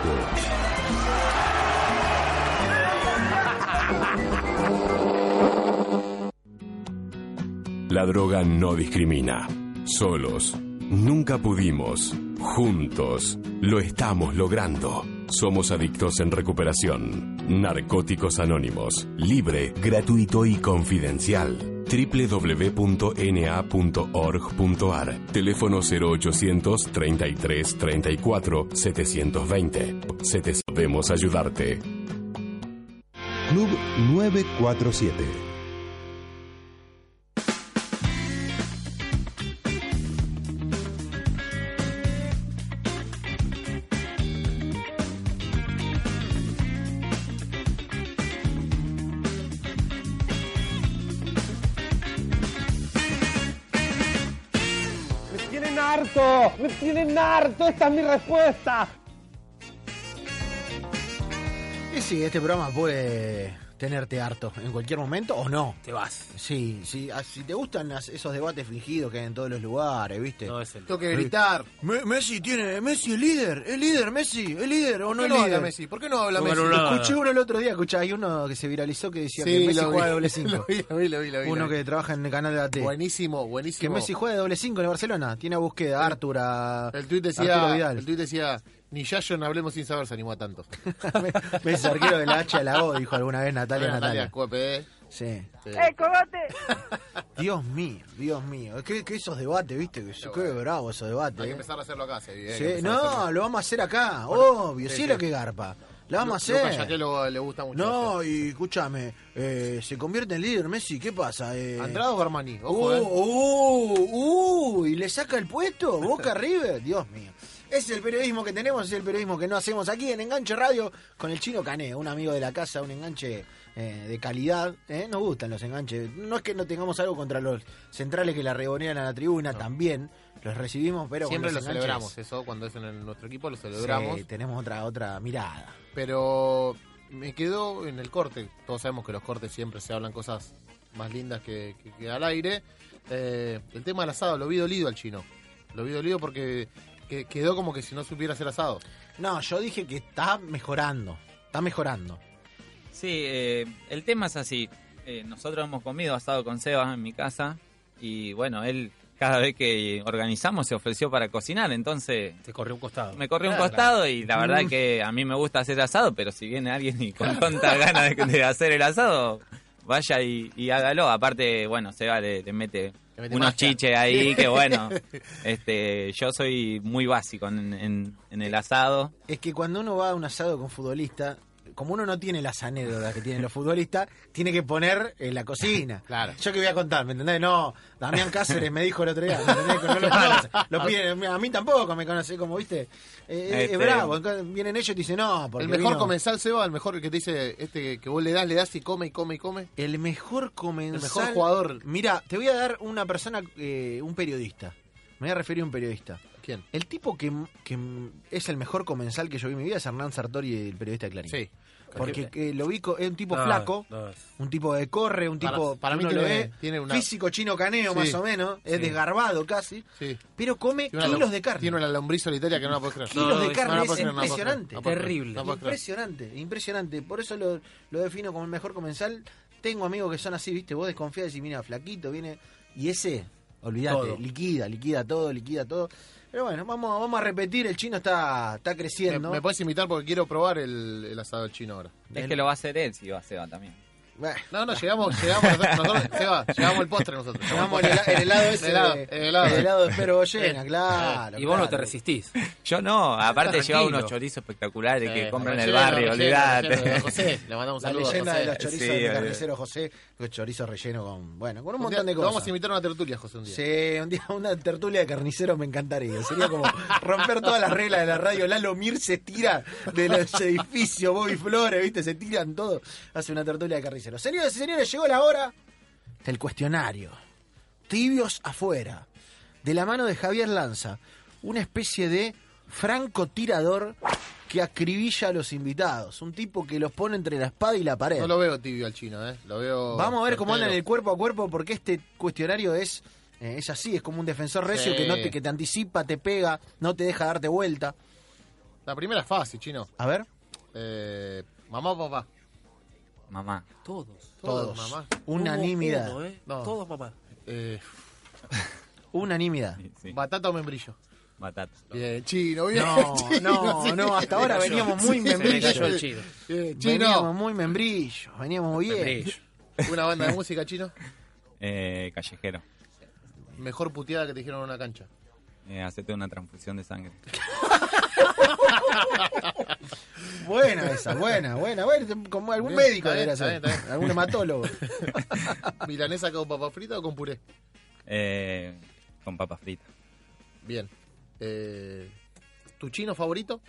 La droga no discrimina. Solos. Nunca pudimos. Juntos. Lo estamos logrando. Somos adictos en recuperación. Narcóticos Anónimos. Libre, gratuito y confidencial. www.na.org.ar Teléfono 0800 33 34 720. Podemos ayudarte. Club 947. Tienen harto! ¡Esta es mi respuesta! Y sí, este programa puede tenerte harto en cualquier momento o no. Te vas. Sí, sí. ah, Si te gustan las- esos debates fingidos que hay en todos los lugares, ¿viste? No es el- Tengo que gritar. Me- Messi tiene, Messi es líder, es líder, Messi, es líder o no ¿Por qué es no líder. habla Messi? ¿Por qué no habla Messi? no, Escuché uno el otro día, escuchá, hay uno que se viralizó que decía Sí, que Messi lo vi, juega de doble 5. lo vi, lo vi, lo vi, lo vi, Uno lo vi. que trabaja en el canal de la T. Buenísimo, Que buenísimo. Messi juega de doble 5 en el Barcelona. Tiene a Busqueda, a Artur, a El tuit Arturo decía, Vidal. el tuit decía, ni Yayo no hablemos sin saber se animó a tanto. Messi arquero de la H de la O, dijo alguna vez Natalia Natalia Natalia. Cuepe. Sí. ¡Eh, cogote! Dios mío, Dios mío. Es que, que esos debates, viste, que qué bravo esos debates. Hay que eh. empezar a hacerlo acá, hay que Sí, a no, hacerlo. lo vamos a hacer acá, obvio, sí, sí, sí. lo que garpa. Lo vamos a Lu- hacer. Yaquelo le gusta mucho. No, y escúchame, eh, se convierte en líder Messi, ¿qué pasa? Eh, ¿Andrado o Armani? Uh, Ojo, eh. uh, uh, y le saca el puesto, Boca River, Dios mío. Es el periodismo que tenemos, es el periodismo que no hacemos aquí en Enganche Radio con el chino Cané, un amigo de la casa, un enganche eh, de calidad. ¿eh? Nos gustan los enganches. No es que no tengamos algo contra los centrales que la regonean a la tribuna, también los recibimos, pero Siempre lo los enganches- celebramos, eso cuando es en el- nuestro equipo lo celebramos. Sí, tenemos otra, otra mirada. Pero me quedó en el corte. Todos sabemos que los cortes siempre se hablan cosas más lindas que, que- que al aire. Eh, el tema del asado, lo vi dolido al chino. Lo vi dolido porque que- quedó como que si no supiera hacer asado. No, yo dije que está mejorando, está mejorando. Sí, eh, el tema es así. Eh, nosotros hemos comido asado con Sebas en mi casa y bueno, él cada vez que organizamos se ofreció para cocinar, entonces Te corrió un costado. me corrió un Claro. costado y la verdad Mm. que a mí me gusta hacer asado, pero si viene alguien y con tanta ganas de, de hacer el asado, vaya y, y hágalo. Aparte, bueno, Seba le, Le mete unos chiches ahí que bueno, este, yo soy muy básico en, en- en el asado. Es que cuando uno va a un asado con futbolista, como uno no tiene las anécdotas que tienen los futbolistas, tiene que poner en la cocina. Claro. Yo que voy a contar, ¿me entendés? No, Damián Cáceres me dijo el otro día, ¿me entendés? Que no lo conoce. Lo piden, a mí tampoco me conoce, como viste. Eh, Este- Es bravo, entonces vienen ellos y te dicen, no, porque el mejor vino- comensal, Seba, el mejor que te dice este que vos le das, le das y come y come y come. El mejor comensal. El mejor jugador. Mira, te voy a dar una persona, eh, un periodista. Me voy a referir a un periodista. ¿Quién? El tipo que, que es el mejor comensal que yo vi en mi vida es Hernán Sartori, el periodista de Clarín. Sí. Porque eh, lo vi, es un tipo No, flaco, no. un tipo que corre, un Para- tipo para que mí uno lo tiene- ve, tiene una- físico chino caneo Sí. más o menos, es Sí. desgarbado casi, Sí. pero come Tiene kilos lom- de carne. Tiene una lombriz solitaria que no la puedes creer. kilos No, de carne, es impresionante. Terrible. Impresionante, impresionante. Por eso lo, lo defino como el mejor comensal. Tengo amigos que son así, ¿viste? Vos desconfías y decís, mira, flaquito, viene. Y ese, olvídate, liquida, liquida todo, liquida todo. Pero bueno, vamos, vamos a repetir, el chino está, está Me, creciendo. me puedes invitar porque quiero probar el, el asado del chino ahora. Es que lo va a hacer él si va a Seba también. No, no, llegamos, llegamos, nosotros, Seba, llegamos al postre nosotros. Llegamos el, el helado ese. El helado, de- el helado. el helado de Espero Bollena, claro. Y vos no te resistís. Yo no, aparte Tranquilo. lleva unos chorizos espectaculares que Eh, compran en el barrio, olvidate. José, le mandamos un La leyenda José. de los chorizos Sí, carnicero José, los chorizos relleno con, bueno, con un Un día- montón de cosas. Vamos a invitar a una tertulia, José, un día. Sí, un día una tertulia de carnicero me encantaría. Sería como romper todas las reglas de la radio. Lalo Mir se tira de los edificios, Bobby Flores, ¿viste? Se tiran todo. Hace una tertulia de carnicero. Señores y señores, llegó la hora del cuestionario. Tibios afuera. De la mano de Javier Lanza. Una especie de francotirador que acribilla a los invitados. Un tipo que los pone entre la espada y la pared. No lo veo tibio al chino, ¿eh? Lo veo. Vamos a ver cómo anda en el cuerpo a cuerpo, porque este cuestionario es, eh, es así, es como un defensor recio Sí. que, no te, que te anticipa, te pega, no te deja darte vuelta. La primera es fácil, chino. A ver. Eh, mamá o papá. Mamá. Todos. Todos. mamá. Unanimidad. Uno, ¿eh? No. Todos mamá. Eh, Unanimidad. Sí, ¿Batata o membrillo? batata. Bien, chino, bien. No, chino, no, sí. no, hasta ahora veníamos muy Se me membrillos. cayó el chino. Bien, Veníamos chino. muy membrillos, veníamos bien. Membrillo. Una banda de música, chino. Eh, callejero. Mejor puteada que te dijeron en una cancha. Eh, hacete una transfusión de sangre. Buena esa, buena, buena, buena. Como algún Bien, médico debería ser. Algún hematólogo. ¿Milanesa con papa frita o con puré? Eh, con papa frita. Bien. Eh, ¿Tu chino favorito?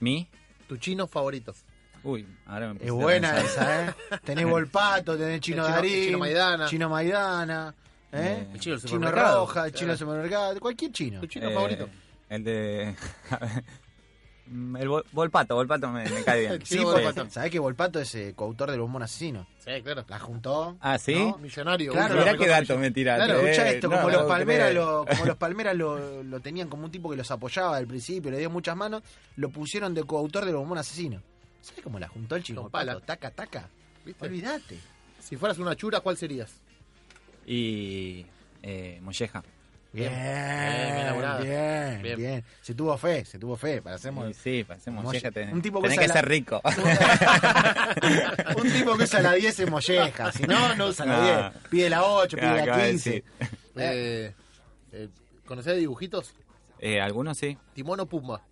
¿Mi? ¿Tu chino favorito? Uy, ahora me Es a buena esa, ¿eh? Tenés Volpato, tenés Chino chino- Darín, chino Maidana. Chino Maidana, ¿eh? El chino del Chino supermercado. Roja, el chino del supermercado, cualquier chino. ¿Tu chino Eh, favorito? El de... Mm, el Vol- Volpato, Volpato me, me cae bien. El Sí, Volpato. sabés que Volpato es eh, coautor del bombón asesino. Sí, claro. La juntó. Ah, ¿sí? ¿no? Millonario. Claro, Mirá qué dato me tiraste. Claro, escuchá eh, esto, no, como, no los Palmeras creo. lo, como los Palmeras lo, lo tenían como un tipo que los apoyaba al principio, le dio muchas manos, lo pusieron de coautor del bombón asesino. ¿Sabes cómo la juntó el pala. Volpato? Taca, taca. ¿Viste? Olvídate. Si fueras una chura, ¿cuál serías? Y... Eh, molleja. Bien, bien elaborada. bien, bien, Bien. Se tuvo fe, se tuvo fe. Y sí, parecemos Molle- molleja. tenés- un tipo que tenés que usa ser la- rico. un tipo que usa la 10 es molleja. Si no, no usa la No. 10. Pide la 8, pide Ah, la acaba de 15. decir. Eh, eh, ¿Conocés dibujitos? Eh, Algunos sí. Timón o Pumba.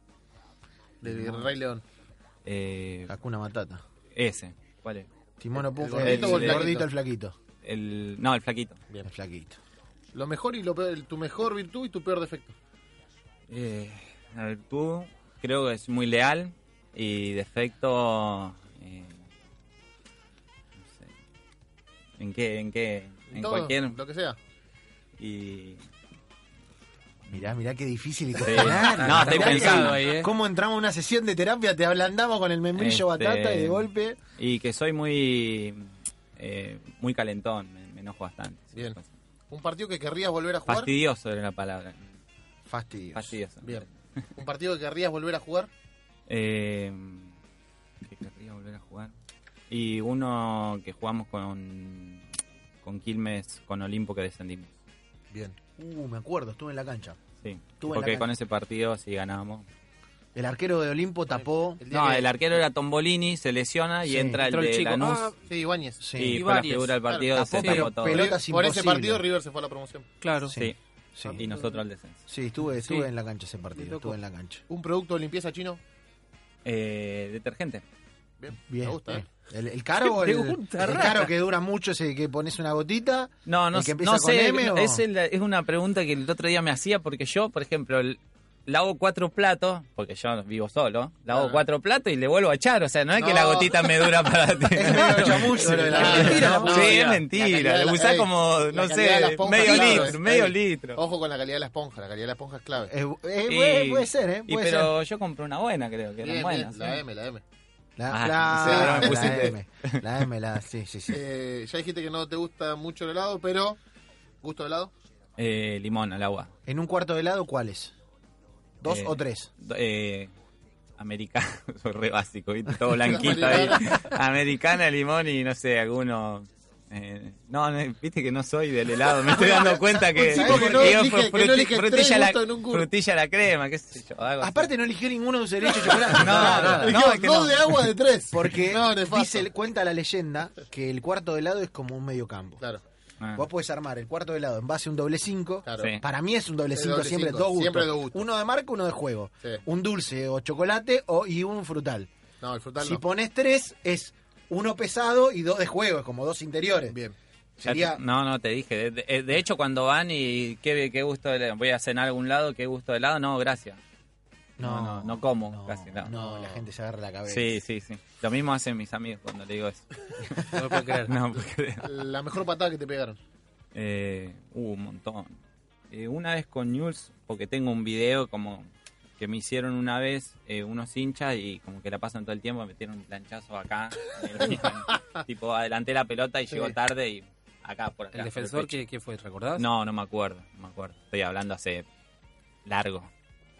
De Rey León. Eh, Hakuna Matata. ese. ¿Cuál es? Timono ¿El Pumba. gordito El, o el el flaquito? gordito, el flaquito. El, no, el flaquito. El flaquito. Lo mejor y lo peor, tu mejor virtud y tu peor defecto. Eh, la virtud creo que es muy leal y defecto... eh, no sé. ¿En qué? ¿En qué? En Todo, cualquier... Lo que sea. Y... Mirá, mirá qué difícil y Sí. No, estoy pensando ahí, ¿eh? ¿Cómo entramos a una sesión de terapia? Te ablandamos con el membrillo Este, batata y de golpe. Y que soy muy... eh, muy calentón, me, me enojo bastante. Bien. Un partido que querrías volver a jugar. Fastidioso era la palabra. Fastidioso. Fastidioso. Bien. Un partido que querrías volver a jugar. Eh, que querría volver a jugar. Y uno que jugamos con, con Quilmes, con Olimpo que descendimos. Bien. Uh, me acuerdo, estuve en la cancha. Sí. Estuve en la Porque con ese partido sí ganábamos. El arquero de Olimpo tapó. El No, que- el arquero era Tombolini, se lesiona y Sí, entra el el de chico. Lanús. Ah, Sí, Ibáñez. Sí. y fue la figura del partido, Claro, se tapó, todo. pelota- Por ese partido River se fue a la promoción. Claro. Sí. Sí. Y nosotros al descenso. Sí, estuve, estuve Sí. en la cancha ese partido. Estuve en la cancha. Un producto de limpieza chino. Eh, detergente. Bien. Bien. Me gusta, bien. ¿eh? ¿El, el caro o el, el caro que dura mucho ese que pones una gotita? No, no, ¿El que sé- empieza no con sé, M o- es, el- es una pregunta que el otro día me hacía porque yo, por ejemplo, el- lavo cuatro platos, porque yo vivo solo, lavo Claro. cuatro platos y le vuelvo a echar, o sea, no es que la gotita me dura para ti. Es lo la mentira, sí, es La mentira, la- usás ey, como, la no la sé, esponja, medio claro, litro, es- medio ey. litro. Ojo con la calidad de la esponja. La calidad de la esponja es clave. Eh, eh, Y- puede, puede ser, ¿eh? y Puede pero yo compré una buena, creo que eran buenas. La sí. M, la M. La, Ah, la- me la pusiste. M. La M, la. Sí, sí, sí. Eh, ya dijiste que no te gusta mucho el helado, pero... ¿Gusto de helado? Eh, limón al agua. En un cuarto de helado, ¿cuáles? ¿Dos Eh, o tres? Eh, americano, soy re básico, ¿viste? Todo blanquito ahí. Americana, limón y no sé, alguno. eh, no, no, viste que no soy del helado, me estoy dando cuenta que. No elige- no frutilla, la, frutilla la crema, qué sé yo. algo así. Aparte, no eligió ninguno de sus derechos de chocolate. No, no, Dijo, es dos no. de agua de tres. Porque No, dice, cuenta la leyenda que el cuarto de helado es como un medio campo. Claro. Ah, Vos podés armar el cuarto de helado en base a un doble 5. Claro. Sí. Para mí es un doble El 5 doble siempre, cinco, dos gustos. siempre dos gustos. Uno de marca, uno de juego. Sí. Un dulce o chocolate o, y un frutal. No, el frutal Si no. pones tres, es uno pesado y dos de juego, es como dos interiores. Bien. Sería no, no, te dije. De, de- de hecho, cuando van y qué, qué gusto de helado, voy a cenar a algún lado, qué gusto de helado, no, gracias. No, no, no como casi, no. No, la gente se agarra la cabeza. Sí, sí, sí. Lo mismo hacen mis amigos cuando le digo eso. No me puedo creer. No, porque... La mejor patada que te pegaron. Eh, uh, un montón. Eh, una vez con News, porque tengo un video como que me hicieron una vez eh, unos hinchas y como que la pasan todo el tiempo, me metieron un planchazo acá. tipo, adelanté la pelota y Sí. llegó tarde y acá por acá. ¿El por defensor qué, qué fue? ¿Recordás? No, no me acuerdo, no me acuerdo. Estoy hablando hace largo.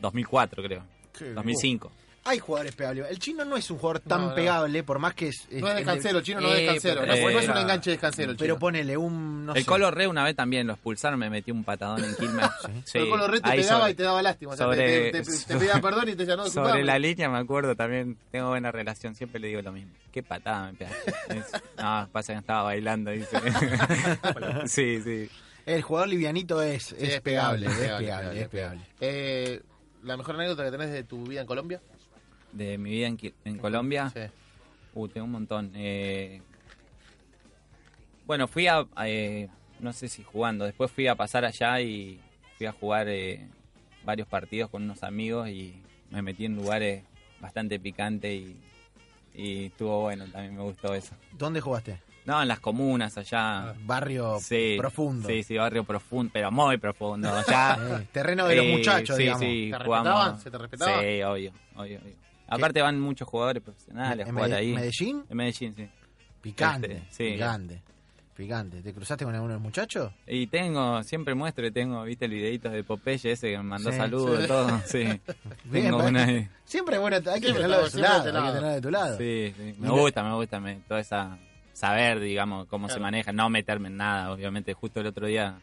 2004 creo. Qué 2005. hay jugadores pegables. El chino no es un jugador tan No, no. pegable, por más que es. No es descansero, el chino no es Eh, descansero. pero- No, no es un eh, enganche descansero el Pero chino. ponele un. No el sé. Colo Re una vez también lo expulsaron, me metió un patadón en Quilmes. Sí, Pero el Colo Re te ahí pegaba sobre- y te daba lástima. O sea, sobre- te, te- te- te pedía perdón y te no, Sobre la línea me acuerdo también, tengo buena relación, siempre le digo lo mismo. Qué patada me pegaste. No, pasa que estaba bailando, dice. sí, sí. El jugador livianito es, Sí, es, pegable, es pegable, es pegable. pegable. Eh, ¿La mejor anécdota que tenés de tu vida en Colombia? De mi vida en, en Colombia. Sí. Uh, tengo un montón. Eh, bueno, fui a, a, eh, no sé si jugando, después fui a pasar allá y fui a jugar eh, varios partidos con unos amigos y me metí en lugares bastante picantes y, y estuvo bueno, también me gustó eso. ¿Dónde jugaste? No, en las comunas allá. Barrio Sí, profundo. Sí, sí, barrio profundo, pero muy profundo. Allá, Eh, terreno de los muchachos, sí, digamos. Sí, ¿Te jugamos- respetaban? ¿Se te respetaba? Sí, obvio, obvio, obvio. Aparte van muchos jugadores profesionales a ¿En jugar ahí. Medellín? En Medellín, sí. Picante, Este, sí. picante, picante. ¿Te cruzaste con algunos muchachos? Y tengo, siempre muestro tengo, viste el videito de Popeye ese que me mandó Sí, saludos sí. y todo. Sí. Bien, tengo una ahí. Siempre bueno, hay que tenerlo de lado, de hay tu que lado. tenerlo de tu lado. Sí, sí. Me Mira. gusta, me gusta me, toda esa saber, digamos, cómo se maneja, no meterme en nada, obviamente. Justo el otro día,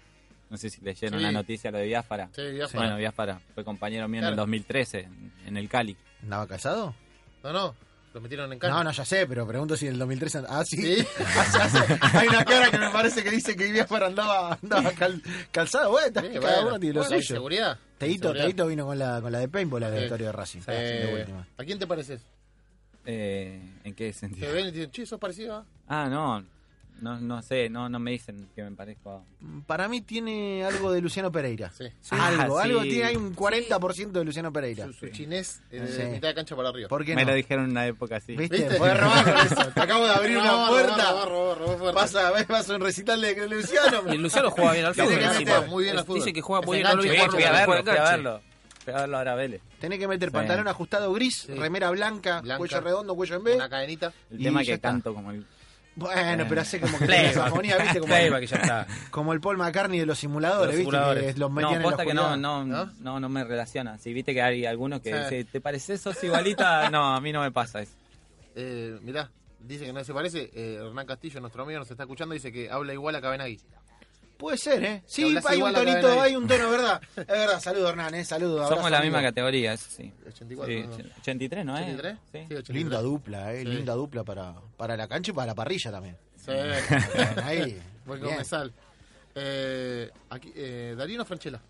no sé si leyeron Sí. la noticia, lo de Biafara. Sí, Biafara. Bueno, Biafara fue compañero mío en el Claro. 2013, en- en el Cali. ¿Andaba casado? No, no, lo metieron en cancha. No, no, ya sé, pero pregunto si en el 2013... and- Ah, sí. Sí. Hace- hay una cara que me parece que dice que Biafara andaba, andaba cal- calzado. Bueno, Sí, cada bueno. uno tiene lo Bueno, suyo. seguridad. Teito, Seguridad. Teito vino con la, con la de Paintball, la de de Racing. Eh, de última. ¿A quién te pareces? Eh, ¿En qué Te sentido? ven y te dicen, che, sos parecido a... Ah, no, no, no sé, no, no me dicen que me parezco a... Para mí tiene algo de Luciano Pereira. Sí. Algo, Ah, algo sí. tiene, hay un 40% de Luciano Pereira. Su, su chinés eh, Sí. de mitad de cancha para arriba. ¿Por qué Me no? lo dijeron en una época así. ¿Viste? ¿Viste? Podés robar eso. Te acabo de abrir una Robó, puerta. robó, robó. Pasa, vas a un recital de Luciano. Y Luciano juega bien al fútbol. que encima. meter muy bien al fútbol. Dice que juega muy bien, no. Fui, jugar fui a verlo, juega fui a enganche. verlo. Fui a verlo ahora a Vélez. Tenés que meter Sí. pantalón ajustado gris, Sí. remera blanca, Blanca. cuello redondo, cuello en B. Una cadenita. El Y tema que está. canto como el... Bueno, Eh. pero hace como que tiene sinfonía, ¿viste? Como, Playback, ya está. como el Paul McCartney de los simuladores, Los ¿viste? simuladores. Que los metían No, en la que no, no, ¿No? no, no me relaciona. Si viste que hay algunos que Sí. dicen, ¿te pareces sos igualita? No, a mí no me pasa eso. Eh, mirá, dice que no se parece. Eh, Hernán Castillo, nuestro amigo, nos está escuchando. Dice que habla igual a Cabenagui. Puede ser, ¿eh? Sí, hay un tonito, hay un tono, ¿verdad? Es verdad, saludo Hernán, ¿eh? Saludo. Somos abrazo, la amigo. misma categoría, eso sí. 84. Sí, ¿no? 83, ¿no es? 83? Sí. Sí, 83. Linda dupla, ¿eh? Sí. Linda dupla para, para la cancha y para la parrilla también. Sí. Ahí. Buen bien. comensal. Eh, aquí, eh, Darino Franchella.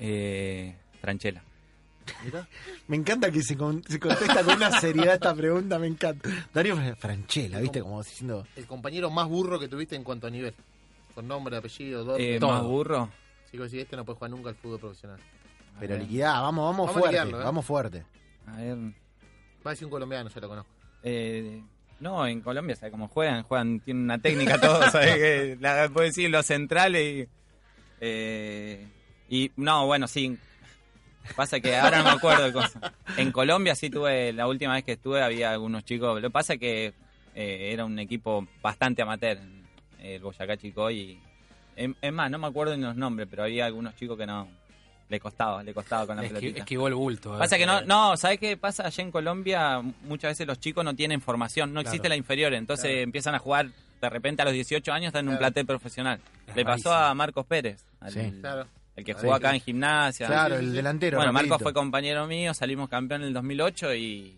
Eh, Franchella. Me encanta que se, con- se contesta con una seriedad esta pregunta, me encanta. Darío Franchella, ¿viste? Como diciendo... El compañero más burro que tuviste en cuanto a nivel. Con nombre, apellido, dos. Eh, todo. más burro. Chico, si este no puede jugar nunca al fútbol profesional. Pero liquidá, vamos, vamos, Vamos a fuerte, liquidarlo, ¿eh? vamos fuerte. A ver. Va a decir un colombiano, ya lo conozco. Eh, no, en Colombia, ¿sabes cómo juegan? Juegan, tienen una técnica todo, ¿sabes? Que la, puedo decir los centrales y. eh, y no, bueno, sí. Pasa que ahora no me acuerdo de cosas. En Colombia sí tuve, la última vez que estuve había algunos chicos. Lo que pasa que eh, era un equipo bastante amateur, el Boyacá Chico, y. Es es más, no me acuerdo ni los nombres, pero había algunos chicos que no. Le costaba, le costaba con la Esqui- pelotita. esquivó el bulto. Pasa eh. que no, no, ¿sabes qué pasa? Allá en Colombia muchas veces los chicos no tienen formación, no existe la inferior, entonces Claro. empiezan a jugar de repente a los 18 años están en un Claro. plantel profesional. Es Le pasó a Marcos Pérez, al- Sí. Claro. el que jugó acá en gimnasia. Claro, el delantero. Bueno, rapidito. Marcos fue compañero mío, salimos campeón en el 2008 y, y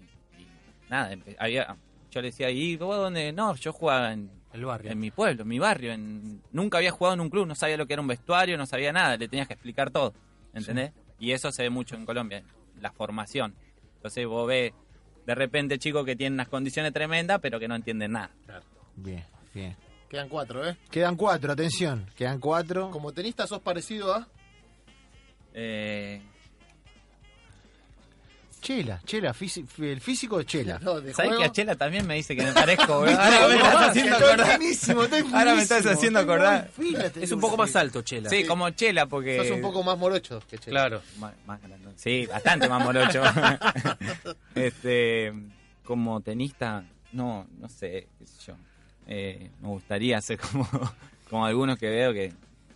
nada, había, yo le decía, ¿y vos dónde? No, yo jugaba en, El barrio. en mi pueblo, en mi barrio. En... Nunca había jugado en un club, no sabía lo que era un vestuario, no sabía nada, le tenías que explicar todo, ¿entendés? Y eso se ve mucho en Colombia, la formación. Entonces vos ves de repente chicos que tienen unas condiciones tremendas, pero que no entienden nada. Bien, bien. Quedan cuatro, ¿eh? Quedan cuatro, atención. Quedan cuatro. Como tenista sos parecido a... Eh, Chela, Chela, físi- el físico de Chela. No, de ¿Sabés juego. que a Chela también me dice que me parezco? Ahora me estás haciendo Estoy acordar. finísimo, estoy Ahora me estás haciendo acordar. Es un poco más alto, Chela. Sí, como Chela, porque... Sos un poco más morocho que Chela. Claro. Más, más grande. Sí, bastante más morocho. este, como tenista, no, no sé, qué sé yo. Eh, me gustaría ser como, como algunos que veo que...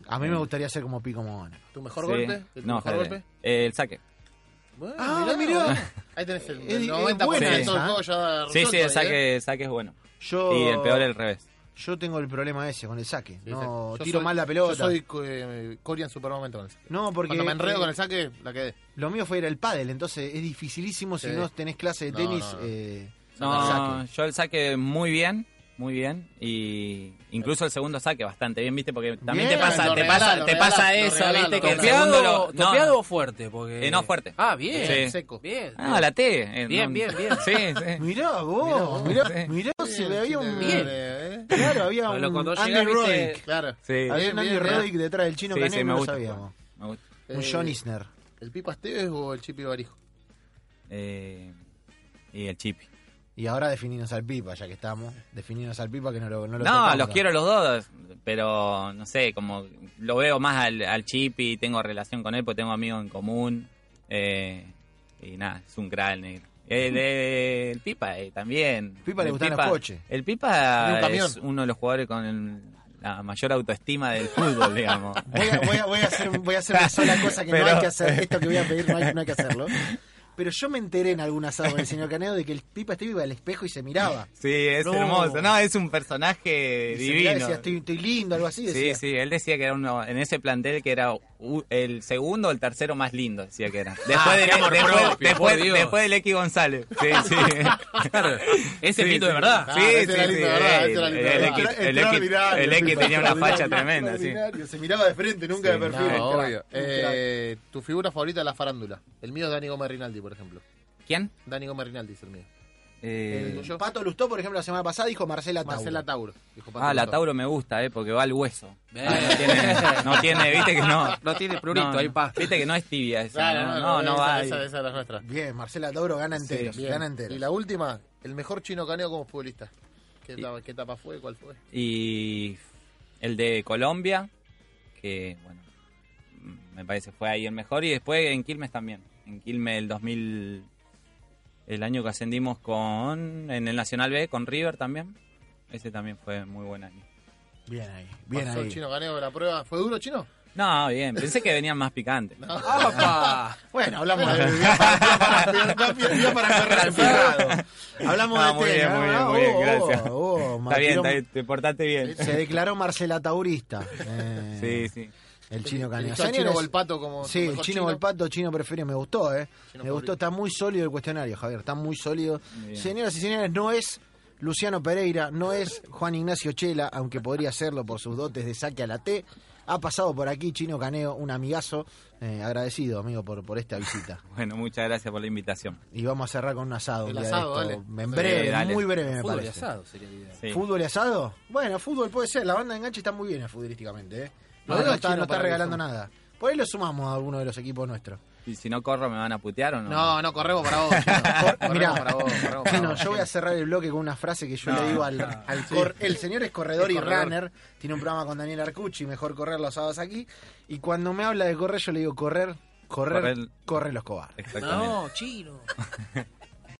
A mí me gustaría ser como Pico Mónaco. ¿Tu mejor Sí. golpe? ¿Tu No, mejor golpe? Eh, el saque. Bueno, Ah, mirá, mirá. Ahí tenés el, Es- el es 90% buena de todo el esa, juego ya Sí, sí, resuelto el saque, ¿eh? saque es bueno. Yo, Y el peor el revés. Yo tengo el problema ese con el saque. No. Yo tiro soy- mal la pelota. Yo soy eh, Corian super momento con el saque. No, porque Cuando me enredo eh, con el saque, la quedé. Lo mío fue ir al pádel, entonces es dificilísimo si no tenés clase de tenis. no, no. eh, No, saque. yo el saque muy bien, muy bien. Y incluso el segundo saque bastante bien, ¿viste? Porque también Bien, te pasa, te pasa, te pasa eso, ¿viste? Que el segundo ¿Topeado, lo. No, o fuerte? Porque... Eh, no, fuerte. Ah, bien. Sí. Seco. Bien. Ah, la T. eh, Bien, no- bien, bien. Sí, sí. Mirá vos, Mirá mirá, se le había un... Bien. Claro, había Bueno, un cuando Andy Roddick. Claro. Sí. Había Bien, un Andy. Roddick detrás del chino Sí, no lo gusta. sabíamos. Me gusta. Un Eh, John Isner. ¿El Pipa Esteves o el Chipi Barijo? Eh, y el Chipi. Y ahora definimos al Pipa, ya que estamos. Definimos al Pipa que no lo No, lo No, tocamos. los quiero los dos, pero no sé, como lo veo más al, al Chipi, tengo relación con él porque tengo amigos en común. eh, y nada, es un el negro. El, el Pipa eh, también. Pipa le El gustan los coches. El Pipa un es uno de los jugadores con el- la mayor autoestima del fútbol, digamos. Voy a, voy, a, voy, a hacer, voy a hacer una sola cosa que no Pero- hay que hacer. Esto que voy a pedir no hay, no hay que hacerlo. Pero yo me enteré en algún asado del señor Caneo de que el Pipa Steve iba al espejo y se miraba. Sí, es No. hermoso. No, es un personaje Y se divino. miraba y decía, estoy, estoy lindo, algo así. Sí, Decía. sí, él decía que era uno, en ese plantel que era el segundo o el tercero más lindo, decía que era. Después, Ah, después, propio, después, del X González. Sí, sí. Claro, ese Sí, mito sí. de verdad. Sí, Ah, ese sí, era sí. el-. X- tenía una facha tremenda, sí. Se miraba de frente, nunca Sí, de perfil. No, obvio. Eh, tu figura favorita de la farándula. El mío es Dani Gómez Rinaldi, por ejemplo. ¿Quién? Dani Gómez Rinaldi es el mío. Eh? Pato Lustó, por ejemplo, la semana pasada dijo Marcela Tauro. Marcela Tauro. dijo Pato ah, la Lutó. Tauro me gusta, eh, porque va al hueso. Bien. No tiene, no tiene, viste que no. No tiene prurito, no, ahí pa. Viste que no es tibia esa. Claro, no, no, no esa, va. esa, es la nuestra. Bien, Marcela Tauro gana entero. Gana entero. Y la última, el mejor chino caneo como futbolista. ¿Qué etapa, qué etapa fue? ¿Cuál fue? Y el de Colombia, que bueno, me parece fue ahí el mejor. Y después en Quilmes también. En Quilmes el 2000, el año que ascendimos con, en el Nacional B, con River también. Ese también fue muy buen año. Bien ahí, bien Pasó ahí. chino caneo la prueba. ¿Fue duro chino? No, bien, pensé que venían más picantes. ¡Apa! Bueno, hablamos de día para. Hablamos Ah, de muy bien, muy bien, ¿no? muy bien, Oh, gracias. oh, oh, Está bien, tiró- está bien, te portaste bien. Se declaró Marcela Taurista. eh, Sí, sí. El chino caneo. Eligió al chino Volpato como Sí, el mejor chino Volpato, chino preferido, me gustó, ¿eh? Chino me gustó, está muy sólido el cuestionario, Javier, está muy sólido. Muy. Señoras y señores, no es Luciano Pereira, no es Juan Ignacio Chela, aunque podría serlo por sus dotes de saque a la T. Ha pasado por aquí Chino Caneo, un amigazo, eh, agradecido, amigo, por, por esta visita. Bueno, muchas gracias por la invitación. Y vamos a cerrar con un asado. El un día asado, de esto. dale. En Sí, breve, dale. muy breve me Fútbol y parece. asado sería la idea. Sí. ¿Fútbol y asado? Bueno, fútbol puede ser, la banda de enganche está muy bien futbolísticamente, ¿eh? No, No, no no, está, no regalando nada. Por ahí lo sumamos a alguno de los equipos nuestros. Y si no corro, ¿me van a putear o no? No, no, corremos para vos, chino. Corremos Mirá, para vos, corremos para Chino, vos, yo voy a cerrar el bloque con una frase que yo No. le digo al, al cor- el señor es corredor Es y corredor. runner, tiene un programa con Daniel Arcucci, mejor correr los sábados aquí, y cuando me habla de correr yo le digo correr, correr, Correr- corre los cobardes. No, chino.